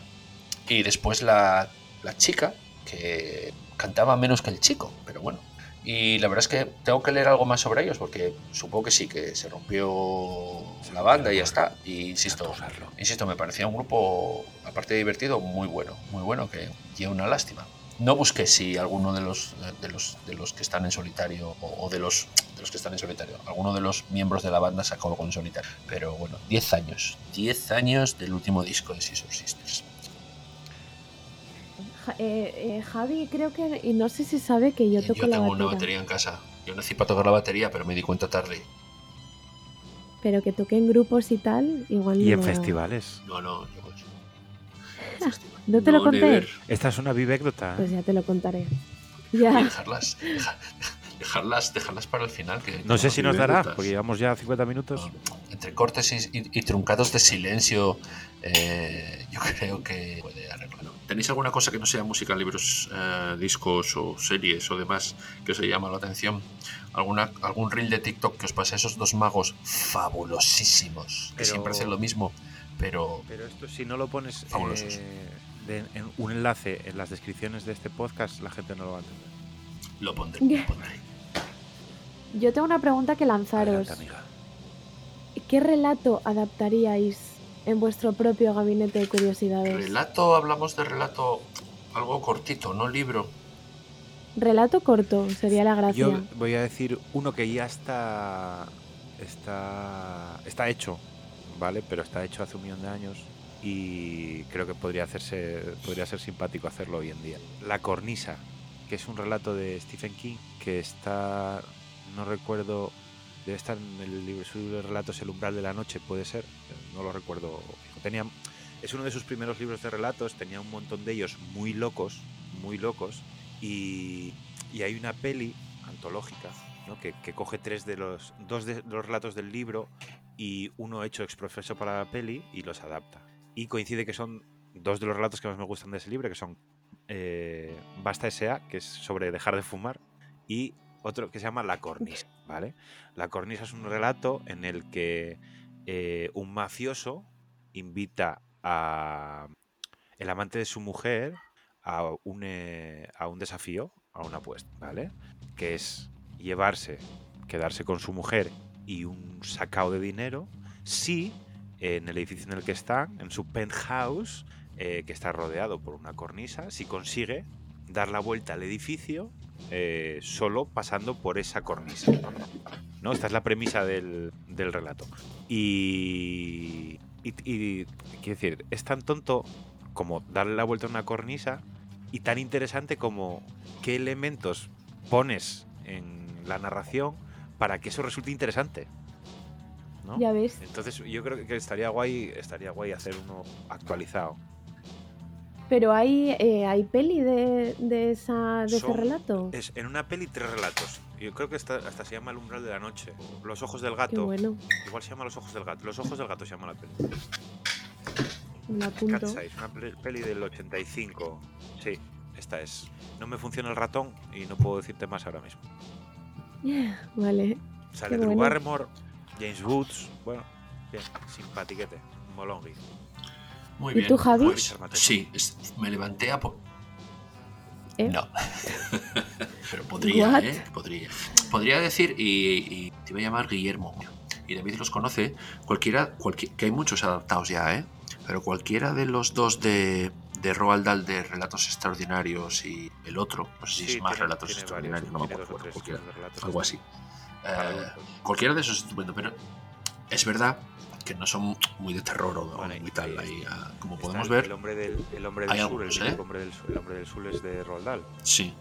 Y después la, la chica, que cantaba menos que el chico. Y la verdad es que tengo que leer algo más sobre ellos porque supongo que sí, que se rompió la banda y ya está. Y insisto, insisto, me parecía un grupo, aparte de divertido, muy bueno, muy bueno, que lleva una lástima. No busqué si alguno de los, de los, de los que están en solitario o, de, los, de los que están en solitario, alguno de los miembros de la banda sacó algo en solitario. Pero bueno, 10 años, 10 años del último disco de Scissor Sisters. Eh, eh, Javi, creo que. Y no sé si sabe que yo toco yo la tengo batería. una batería en casa. Yo nací para tocar la batería, pero me di cuenta tarde. Pero que toque en grupos y tal, igual Y en no- festivales. No, no, yo. ¿No te lo conté? never. Esta es una vivécdota. Pues ya te lo contaré. Ya. dejarlas, deja- dejarlas, dejarlas para el final. Que No sé si nos dará, porque llevamos ya 50 minutos. Entre cortes y, y- y truncados de silencio, eh, yo creo que puede arreglarlo. ¿Tenéis alguna cosa que no sea música, libros, eh, discos o series o demás que os haya llamado la atención? ¿Alguna, ¿Algún reel de TikTok que os pase esos dos magos fabulosísimos? Que siempre hacen lo mismo, pero Pero esto, si no lo pones Fabulosos. eh, de- en un enlace en las descripciones de este podcast, la gente no lo va a entender. lo pondré. Lo pondré. Yo tengo una pregunta que lanzaros. Adelante, amiga. ¿Qué relato adaptaríais en vuestro propio gabinete de curiosidades? Relato, hablamos de relato algo cortito, no libro. Relato corto sería la gracia. Yo voy a decir uno que ya está, está, está hecho, ¿vale? Pero está hecho hace un millón de años y creo que podría, hacerse, podría ser simpático hacerlo hoy en día. La cornisa, que es un relato de Stephen King que está, no recuerdo, debe estar en el libro, su de relatos El umbral de la noche, puede ser, no lo recuerdo. Tenía, es uno de sus primeros libros de relatos, tenía un montón de ellos muy locos, muy locos, y, hay una peli antológica ¿no? que, que coge tres de los dos de los relatos del libro y uno hecho exprofeso para la peli y los adapta. Y coincide que son dos de los relatos que más me gustan de ese libro, que son eh, Basta S.A., que es sobre dejar de fumar, y otro que se llama La Cornisa, ¿vale? La Cornisa es un relato en el que eh, un mafioso invita a el amante de su mujer a un, eh, a un desafío, a una apuesta, ¿vale? Que es llevarse, quedarse con su mujer y un sacao de dinero si en el edificio en el que está, en su penthouse, eh, que está rodeado por una cornisa, si consigue dar la vuelta al edificio eh, solo pasando por esa cornisa. ¿no? Esta es la premisa del, del relato. Y, y, y, quiero decir, es tan tonto como darle la vuelta a una cornisa y tan interesante como qué elementos pones en la narración para que eso resulte interesante. ¿no? Ya ves. Entonces yo creo que estaría guay, estaría guay hacer uno actualizado. Pero hay, eh, hay peli de, de, esa, de ese Son- relato. Es en una peli tres relatos. Yo creo que esta- hasta se llama El umbral de la noche. Los ojos del gato. bueno. Igual se llama Los ojos del gato. Los ojos del gato se llama la peli. Apunto. Size, una pel- peli del 85. Sí, esta es. No me funciona el ratón y no puedo decirte más ahora mismo. Vale. Sale Drew bueno. Barrymore, James Woods. Bueno, bien, simpatiquete. Molongi. Muy ¿Y bien. tú, Javi? pues, sí, es- me levanté a... po- ¿Eh? No. Pero podría, What? ¿eh? Podría. Podría decir, y, y te iba a llamar Guillermo, y David los conoce, cualquiera, cualqui- que hay muchos adaptados ya, ¿eh? Pero cualquiera de los dos de, de Roald Dahl de Relatos Extraordinarios y el otro, no sé si Sí, es más tiene- Relatos tiene Extraordinarios, varios, no me acuerdo, cualquiera, algo así. Eh, cualquiera de esos es estupendo, pero es verdad que no son muy de terror o muy tal. y- ahí, ah, como podemos el, ver, El hombre del, el hombre del sur, algunos, ¿eh? hombre del sur, el hombre del sur es de Roald Dahl. Sí.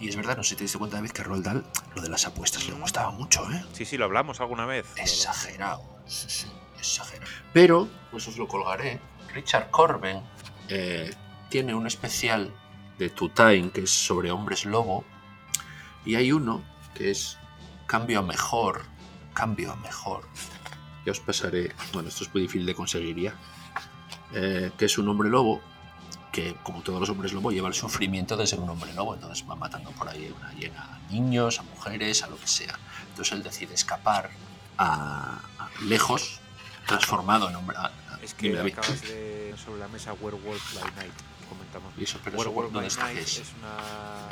Y es verdad, no sé si te diste cuenta, David, que a Roald Dahl lo de las apuestas le gustaba mucho, ¿eh? Sí, sí, lo hablamos alguna vez. Exagerado. Sí, sí, exagerado. Pero, pues os lo colgaré. Richard Corben eh, tiene un especial de Two Time que es sobre hombres lobo. Y hay uno que es Cambio a mejor. Cambio a mejor. Ya os pasaré. Bueno, esto es muy difícil de conseguir ya. Eh, que es un hombre lobo que, como todos los hombres lobo, lleva el sufrimiento de ser un hombre lobo. Entonces va matando por ahí una llena a niños, a mujeres, a lo que sea. Entonces él decide escapar a, a lejos, transformado en hombre. a- a- Es que acabas de sobre la mesa Werewolf by Night. Comentamos. Eso, pero Werewolf ¿dónde by? Night ¿Qué es? es una.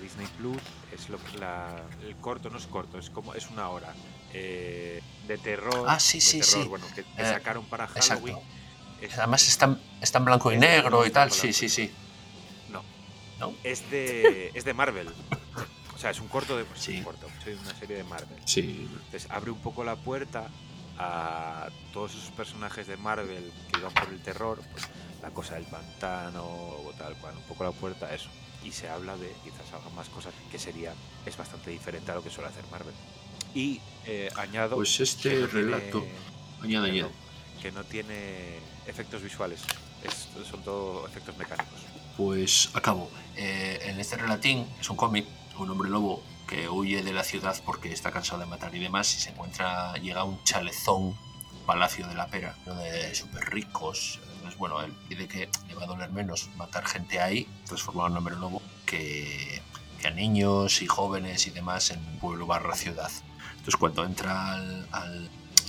Disney Plus. Es lo que la, el corto, no es corto, es como es una hora eh, de terror. Ah, sí, sí, terror, sí. Bueno, que, que Eh, sacaron para. Halloween. Es- Además está, está en blanco y Es- negro y tal. Sí, sí, sí. No. ¿No? Es de, es de Marvel. O sea, es un corto de. pues, Sí. un corto, soy una serie de Marvel. Sí. Entonces abre un poco la puerta a todos esos personajes de Marvel que iban por el terror, pues la cosa del pantano o tal cual, un poco la puerta a eso. Y se habla de quizás hagan más cosas que sería, es bastante diferente a lo que suele hacer Marvel. Y eh, añado Pues que este no tiene- relato. Añade, añade. perdón, que no tiene efectos visuales, es- son todo efectos mecánicos. Pues acabo. Eh, en este relatín es un cómic, un hombre lobo que huye de la ciudad porque está cansado de matar y demás y se encuentra, llega a un chalezón, Palacio de la Pera, ¿no? de súper ricos. Entonces, bueno, él pide que le va a doler menos matar gente ahí, transformar a un hombre lobo, que, que a niños y jóvenes y demás en pueblo barra ciudad. Entonces cuando entra al, al-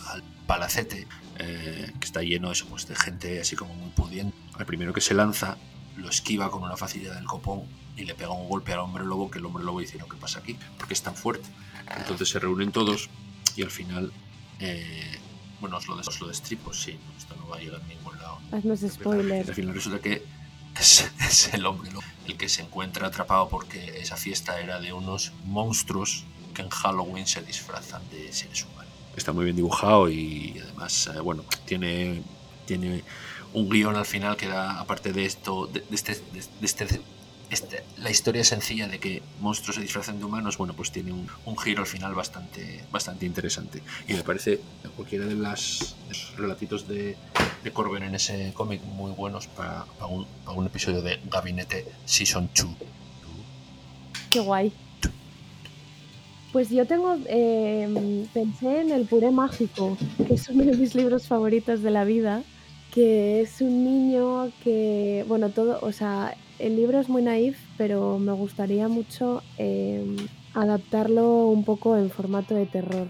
al palacete, eh, que está lleno eso, pues, de gente así como muy pudiente, el primero que se lanza lo esquiva con una facilidad del copón y le pega un golpe al hombre lobo que el hombre lobo dice, no, ¿qué pasa aquí? Porque es tan fuerte. Entonces se reúnen todos y al final, eh, bueno, os lo, os lo destripo, sí, esto no va a llegar a ningún lado. Haznos spoiler. Al final resulta que es, es el hombre lobo el que se encuentra atrapado porque esa fiesta era de unos monstruos que en Halloween se disfrazan de seres humanos. Está muy bien dibujado y además, eh, bueno, tiene, tiene un guion al final que da, aparte de esto, de, de este, de, de este, este- la historia sencilla de que monstruos se disfrazan de humanos, bueno, pues tiene un, un giro al final bastante, bastante interesante. Y me parece cualquiera de, las, de los relatitos de, de Corben en ese cómic muy buenos para, para un, para un episodio de Gabinete Season 2. Qué guay. Pues yo tengo, eh, pensé en El Puré Mágico, que es uno de mis libros favoritos de la vida, que es un niño que, bueno, todo, o sea, el libro es muy naif, pero me gustaría mucho eh, adaptarlo un poco en formato de terror.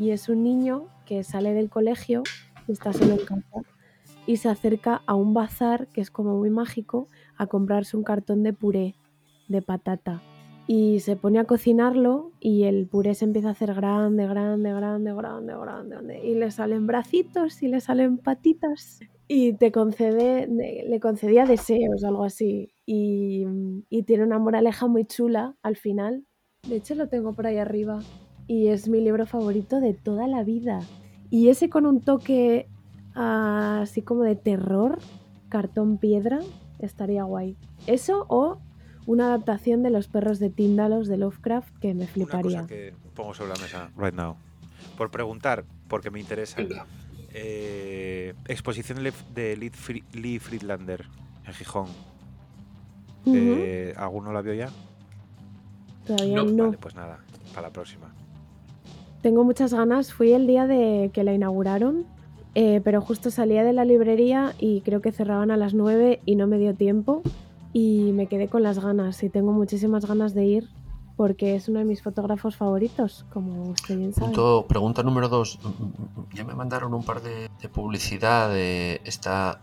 Y es un niño que sale del colegio, está solo en casa, y se acerca a un bazar que es como muy mágico a comprarse un cartón de puré de patata y se pone a cocinarlo y el puré se empieza a hacer grande, grande, grande, grande, grande, grande y le salen bracitos y le salen patitas y te concede, le concedía deseos algo así y, y tiene una moraleja muy chula al final. De hecho lo tengo por ahí arriba y es mi libro favorito de toda la vida. Y ese con un toque ah, así como de terror, cartón piedra, estaría guay. Eso o una adaptación de Los perros de Tíndalos de Lovecraft que me Una fliparía. cosa que pongo sobre la mesa right now. Por preguntar, porque me interesa. Eh, exposición de Lee Fri- Lee Friedlander en Gijón. Eh, ¿Alguno la vio ya? Todavía no, no. Vale, pues nada, para la próxima. Tengo muchas ganas. Fui el día de que la inauguraron, eh, pero justo salía de la librería y creo que cerraban a las 9 y no me dio tiempo. Y me quedé con las ganas y tengo muchísimas ganas de ir porque es uno de mis fotógrafos favoritos, como usted bien sabe. Punto- pregunta número dos. Ya me mandaron un par de, de publicidad de esta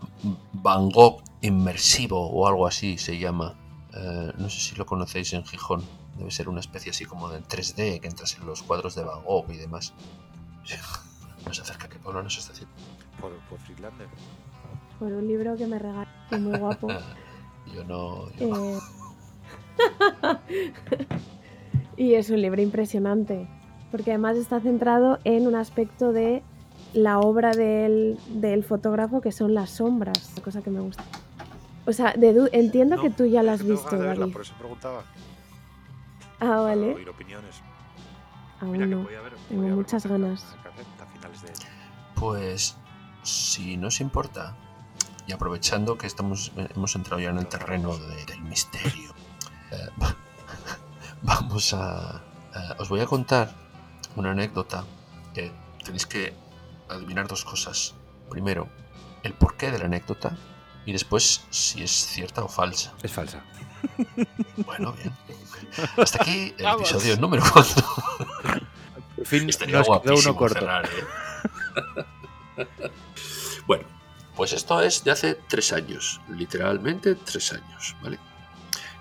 Van Gogh inmersivo o algo así se llama. Eh, no sé si lo conocéis en Gijón. Debe ser una especie así como de 3D que entras en los cuadros de Van Gogh y demás. Nos acerca que Pablo nos está haciendo. Por, por Friedlander. Por un libro que me regaló, muy guapo. Yo no. yo no. Eh, y es un libro impresionante, porque además está centrado en un aspecto de la obra del, del fotógrafo que son las sombras, cosa que me gusta. O sea, Dedu, entiendo No, que tú ya la has visto, de verla, por eso preguntaba. Ah, Para vale. oír opiniones. Aún Mira no. Tengo muchas ganas. de Pues, si no os importa, y aprovechando que estamos, eh, hemos entrado ya en el terreno de- del misterio, eh, vamos a... eh, os voy a contar una anécdota que tenéis que adivinar dos cosas. Primero, el porqué de la anécdota y después si es cierta o falsa. Es falsa. Bueno, bien. Hasta aquí el Vamos. episodio número 4. Fin, Estaría nos quedó guapísimo uno corto. cerrar, ¿eh? bueno, pues esto es de hace tres años, literalmente tres años, ¿vale?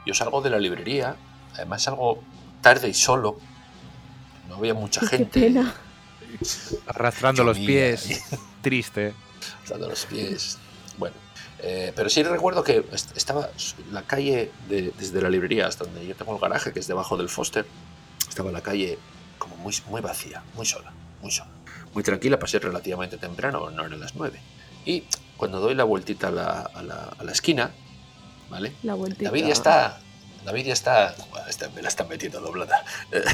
Yo salgo de la librería además algo tarde y solo. No había mucha Qué gente. pena. Arrastrando los pies. Triste. Dando los pies. Bueno, eh, pero sí recuerdo que est- estaba la calle de- desde la librería hasta donde yo tengo el garaje, que es debajo del Foster. Estaba la calle como muy, muy vacía, muy sola, muy sola. Muy tranquila ser relativamente temprano, no eran las 9. Y cuando doy la vueltita a la, a la- a la esquina, ¿vale? La vueltita. David ya está. David ya está. Me la están metiendo doblada.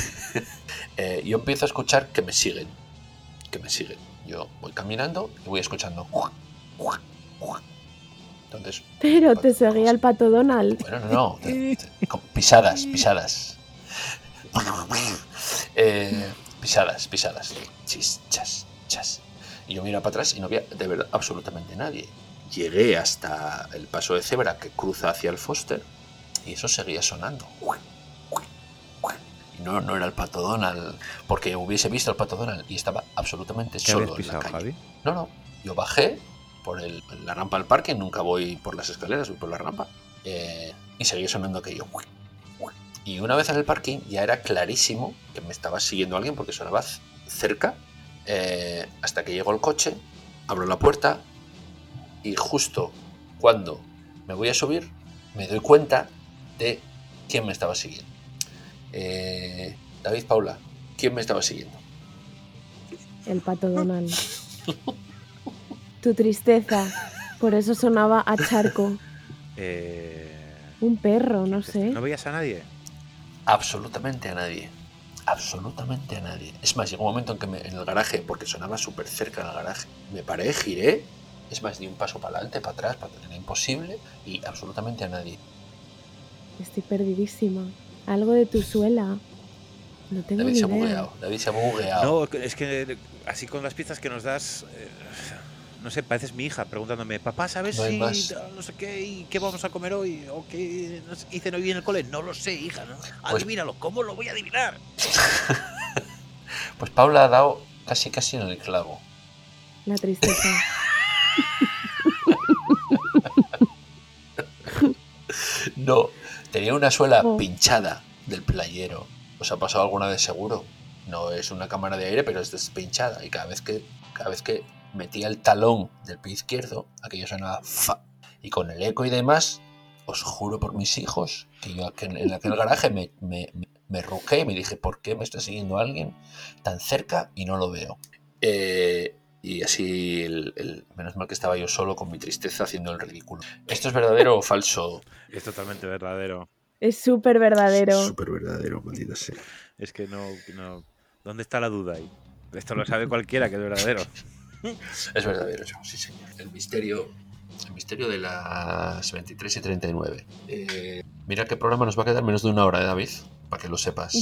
Eh, yo empiezo a escuchar que me siguen. Que me siguen. Yo voy caminando y voy escuchando. Entonces, Pero te seguía el pato Donald. bueno, no, no. con pisadas, pisadas. Eh, pisadas, pisadas. Chis, chas, chas. Y yo miro para atrás y no había de verdad absolutamente nadie. Llegué hasta el paso de cebra que cruza hacia el Foster y eso seguía sonando. Y no, no era el pato Donald, porque hubiese visto al pato Donald y estaba absolutamente ¿Qué habías solo en la pisado, calle. Javi? No, no. Yo bajé por el- la rampa al parque, nunca voy por las escaleras, voy por la rampa. eh, y seguía sonando aquello. Y una vez en el parking ya era clarísimo que me estaba siguiendo alguien porque sonaba cerca. Eh, hasta que llegó el coche, abro la puerta y justo cuando me voy a subir me doy cuenta de quién me estaba siguiendo. Eh, David Paula, ¿quién me estaba siguiendo? El pato Donald. Tu tristeza. Por eso sonaba a charco. Eh, Un perro, no sé. ¿No veías a nadie? absolutamente a nadie. Absolutamente a nadie. Es más, llegó un momento en que me- en el garaje, porque sonaba súper cerca del garaje, me paré, giré. Es más, di un paso para adelante, para atrás, para era imposible y absolutamente a nadie. Estoy perdidísima. Algo de tu suela. No tengo David ni se ha idea. bugueado. David se ha bugueado. No, es que así con las pistas que nos das, eh, no sé, pareces mi hija preguntándome, papá, ¿sabes No si más. tal, no sé qué y qué vamos a comer hoy? ¿O qué no sé, hice hoy en el cole? No lo sé, hija, ¿no? Pues- Adivínalo, ¿cómo lo voy a adivinar? Pues Paula ha dado casi casi en el clavo. La tristeza. No, tenía una suela Oh. pinchada del playero. ¿Os ha pasado alguna vez seguro? No es una cámara de aire, pero es despinchada. Y cada vez que, cada vez que metía el talón del pie izquierdo, aquello sonaba fa. Y con el eco y demás, os juro por mis hijos que yo en aquel garaje me, me, me- me ruqué y me dije, ¿por qué me está siguiendo alguien tan cerca y no lo veo? Eh, y así, el, el- menos mal que estaba yo solo con mi tristeza haciendo el ridículo. ¿Esto es verdadero o falso? Es totalmente verdadero. Es súper verdadero. Súper verdadero, maldita sea. Es que no, no. ¿Dónde está la duda ahí? Esto lo sabe cualquiera que es verdadero. Es verdadero, yo, sí, señor. El misterio, el misterio de las 23 y 39. Eh, mira qué programa nos va a quedar menos de una hora, ¿eh, David? Para que lo sepas.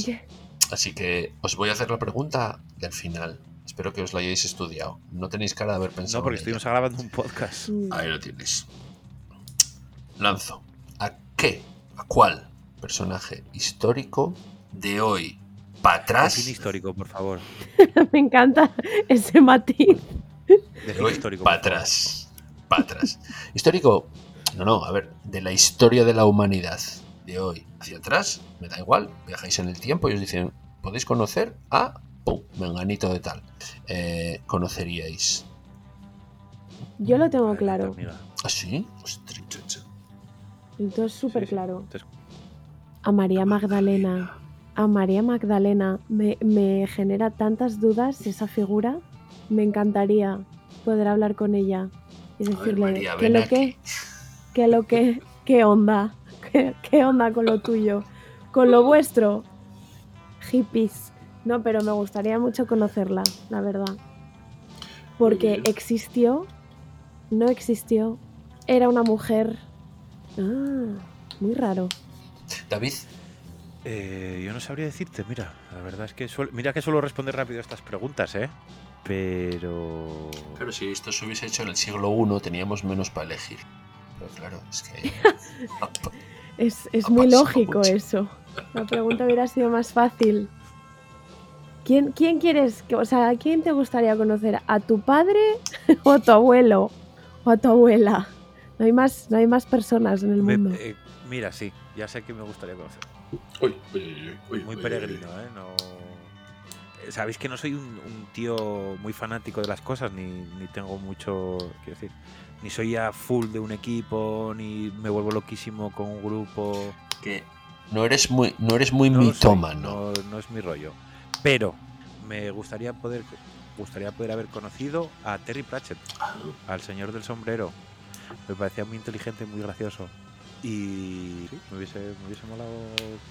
Así que os voy a hacer la pregunta del final. Espero que os la hayáis estudiado. No tenéis cara de haber pensado. No, porque en ella. estuvimos grabando un podcast. Mm. Ahí lo tienes. Lanzo. ¿A qué? ¿A cuál personaje histórico de hoy para atrás? Define histórico, por favor. Me encanta ese matiz. De Define hoy histórico. para atrás. Para atrás. Histórico. No, no, a ver, de la historia de la humanidad de hoy hacia atrás, me da igual, viajáis en el tiempo y os dicen, podéis conocer a pum, menganito de tal. Eh, conoceríais. Yo lo tengo claro. ¿Ah, sí? Entonces, súper claro. A María Magdalena. A María Magdalena me, me genera tantas dudas esa figura. Me encantaría poder hablar con ella y ver, decirle María, que lo aquí". que, que lo que, qué onda, qué, qué onda con lo tuyo, con lo vuestro, hippies. No, pero me gustaría mucho conocerla, la verdad. Porque existió, no existió, era una mujer. Ah, muy raro. David, eh, yo no sabría decirte, mira, la verdad es que suel- mira que suelo responder rápido a estas preguntas, ¿eh? Pero... pero si esto se hubiese hecho en el siglo I, teníamos menos para elegir. Pero claro, es que. Es, muy lógico mucho. eso. La pregunta hubiera sido más fácil. ¿Quién, ¿Quién quieres que, o sea, a quién te gustaría conocer? ¿A tu padre o a tu abuelo? ¿O a tu abuela? No hay más, no hay más personas en el Me, mundo. eh, Mira, sí, ya sé que me gustaría conocer. Uy, uy, uy, uy, Muy uy, peregrino, uy. ¿eh? No... Sabéis que no soy un, un tío muy fanático de las cosas, ni, ni tengo mucho, quiero decir, ni soy a full de un equipo, ni me vuelvo loquísimo con un grupo. Que no eres muy, no eres muy No soy, mitómano. no, no es mi rollo. Pero me gustaría poder, gustaría poder haber conocido a Terry Pratchett, al señor del sombrero. Me parecía muy inteligente, muy gracioso. Y sí, me hubiese, me hubiese molado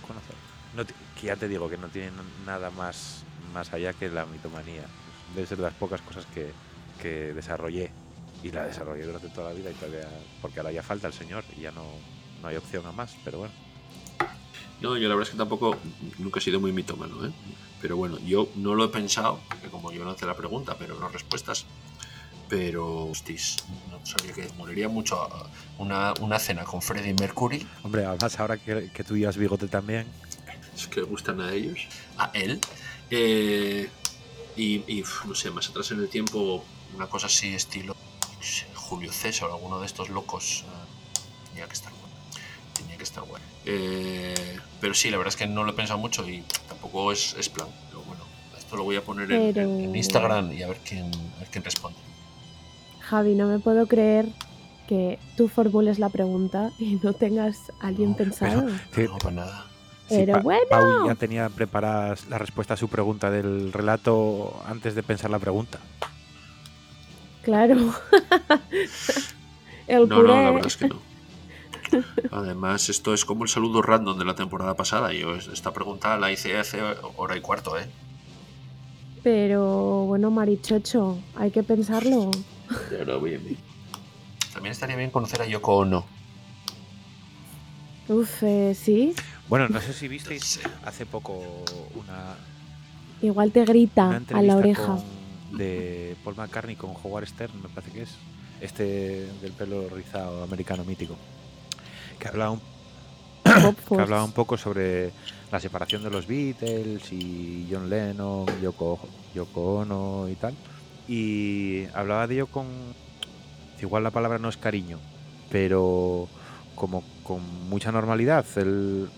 conocer. No que ya te digo que no tiene nada más, más allá que la mitomanía. Debe ser de las pocas cosas que, que desarrollé. Y la desarrollé durante toda la vida y todavía. Porque ahora ya falta el señor y ya no, no hay opción a más. Pero bueno. No, yo la verdad es que tampoco, nunca he sido muy mitómano, ¿eh? Pero bueno, yo no lo he pensado, porque como yo no hice la pregunta, pero no respuestas. Pero, hostis, no sabía que moriría mucho a- una, una cena con Freddie Mercury. Hombre, además ahora que, que tú llevas bigote también. Es que gustan a ellos, a él. Eh, y, no sé, más atrás en el tiempo, una cosa así, estilo Julio César o alguno de estos locos. eh, tenía que estar bueno. Tenía que estar bueno. Eh, pero sí, la verdad es que no lo he pensado mucho y tampoco es, es plan. Pero bueno, esto lo voy a poner en, Pero- en Instagram y a ver quién, a ver quién responde. Javi, no me puedo creer que tú formules la pregunta y no tengas a alguien No, pensado. Sí, No, para nada. Sí, Pero Pa- bueno. Pau ya tenía preparadas la respuesta a su pregunta del relato antes de pensar la pregunta. Claro. El No, no, la verdad es que no. Además, esto es como el saludo random de la temporada pasada. Yo esta pregunta la hice hace hora y cuarto, ¿eh? Pero bueno, Marichocho, hay que pensarlo. No, bien, bien. También estaría bien conocer a Yoko Ono. Uf, eh, sí. Bueno, no sé si visteis hace poco una, Igual te grita a la oreja. con- de Paul McCartney con Howard Stern, me parece que es. Este del pelo rizado americano mítico. Que hablaba un, que hablaba un poco sobre la separación de los Beatles y John Lennon, Yoko, Yoko Ono y tal. Y hablaba de ello con. Igual la palabra no es cariño, pero como con mucha normalidad. Él,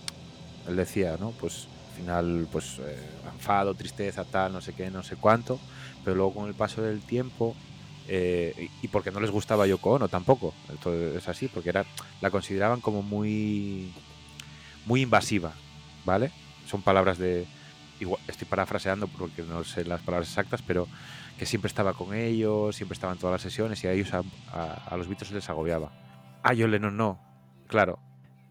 él decía, ¿no? Pues al final, pues eh, enfado, tristeza, tal, no sé qué, no sé cuánto. Pero luego con el paso del tiempo. eh, y porque no les gustaba Yoko Ono tampoco. Esto es así, porque era, la consideraban como muy muy invasiva, ¿vale? Son palabras de. Igual, estoy parafraseando porque no sé las palabras exactas, pero que siempre estaba con ellos, siempre estaba en todas las sesiones y a ellos, a, a- a los Beatles les agobiaba. A John Lennon no, claro.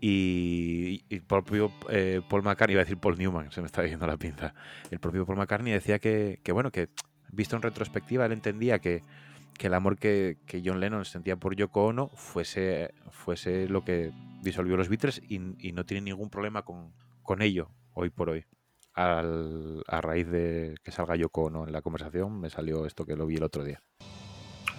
Y, el propio eh, Paul McCartney, iba a decir Paul Newman, se me está yendo la pinza. El propio Paul McCartney decía que, que, bueno, que visto en retrospectiva, él entendía que, que el amor que, que John Lennon sentía por Yoko Ono fuese, fuese lo que disolvió los Beatles y, y no tiene ningún problema con, con ello hoy por hoy. Al- a raíz de que salga Yoko Ono en la conversación, me salió esto que lo vi el otro día.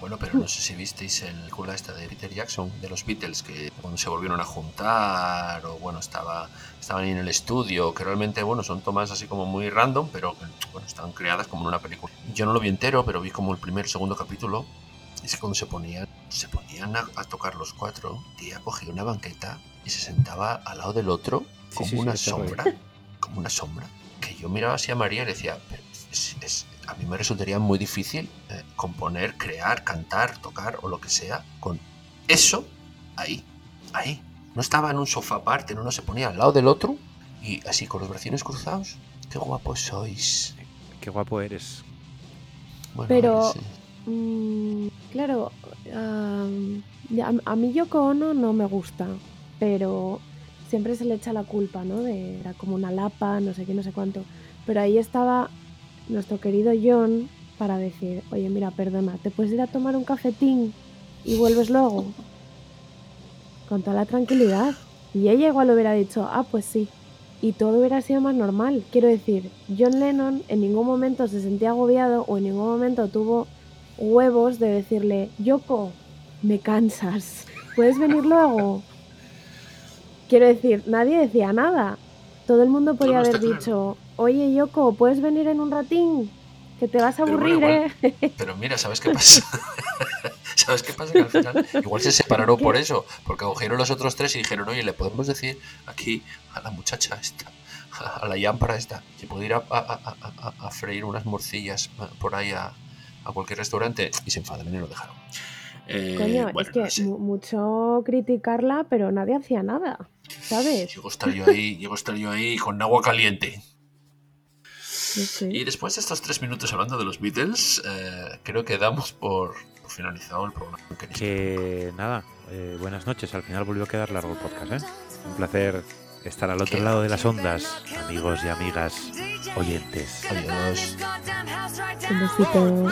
Bueno, pero no sé si visteis el película esta de Peter Jackson, de los Beatles, que cuando se volvieron a juntar, o bueno, estaba, estaban ahí en el estudio, que realmente, bueno, son tomas así como muy random, pero bueno, están creadas como en una película. Yo no lo vi entero, pero vi como el primer, segundo capítulo, y es que cuando se ponían, se ponían a, a tocar los cuatro, tía cogía una banqueta y se sentaba al lado del otro, Sí, como sí, sí, una rollo. sombra, como una sombra, que yo miraba así a María y le decía, "Pero es- es- a mí me resultaría muy difícil eh, componer, crear, cantar, tocar o lo que sea con eso ahí, ahí. No estaba en un sofá aparte, no, no se ponía al lado del otro y así con los braciones cruzados. Qué guapos sois. Qué guapo eres. Bueno, Pero-. Mm, claro, a mí Yoko Ono no me gusta, pero siempre se le echa la culpa, ¿no? De, era como una lapa, no sé qué, no sé cuánto. Pero ahí estaba nuestro querido John para decir, oye, mira, perdona, ¿te puedes ir a tomar un cafetín y vuelves luego? Con toda la tranquilidad. Y ella igual hubiera dicho, ah, pues sí. Y todo hubiera sido más normal. Quiero decir, John Lennon en ningún momento se sentía agobiado o en ningún momento tuvo huevos de decirle, Yoko, me cansas, ¿puedes venir luego? Quiero decir, nadie decía nada. Todo el mundo podía no, haber claro. dicho, oye Yoko, ¿puedes venir en un ratín? Que te vas a Pero aburrir, bueno, ¿eh? Pero mira, ¿sabes qué pasa? ¿Sabes qué pasa? Que al final igual se separaron por eso, porque cogieron los otros tres y dijeron, oye, le podemos decir aquí a la muchacha esta, a la lámpara esta, que puede ir a, a- a- a- a freír unas morcillas por ahí a, cualquier restaurante y se enfadaron y lo dejaron. Eh, Coño, bueno, es que no sé. mu- mucho criticarla, pero nadie hacía nada, ¿sabes? Llego a estar yo ahí, llego a estar yo ahí con agua caliente. Sí, sí. Y después de estos tres minutos hablando de los Beatles, eh, creo que damos por, por finalizado el programa. ¿Queréis Que nada, eh, buenas noches. Al final volvió a quedar largo el podcast, ¿eh? Un placer estar al otro Qué lado de las ondas, amigos y amigas oyentes. Adiós. Un besito.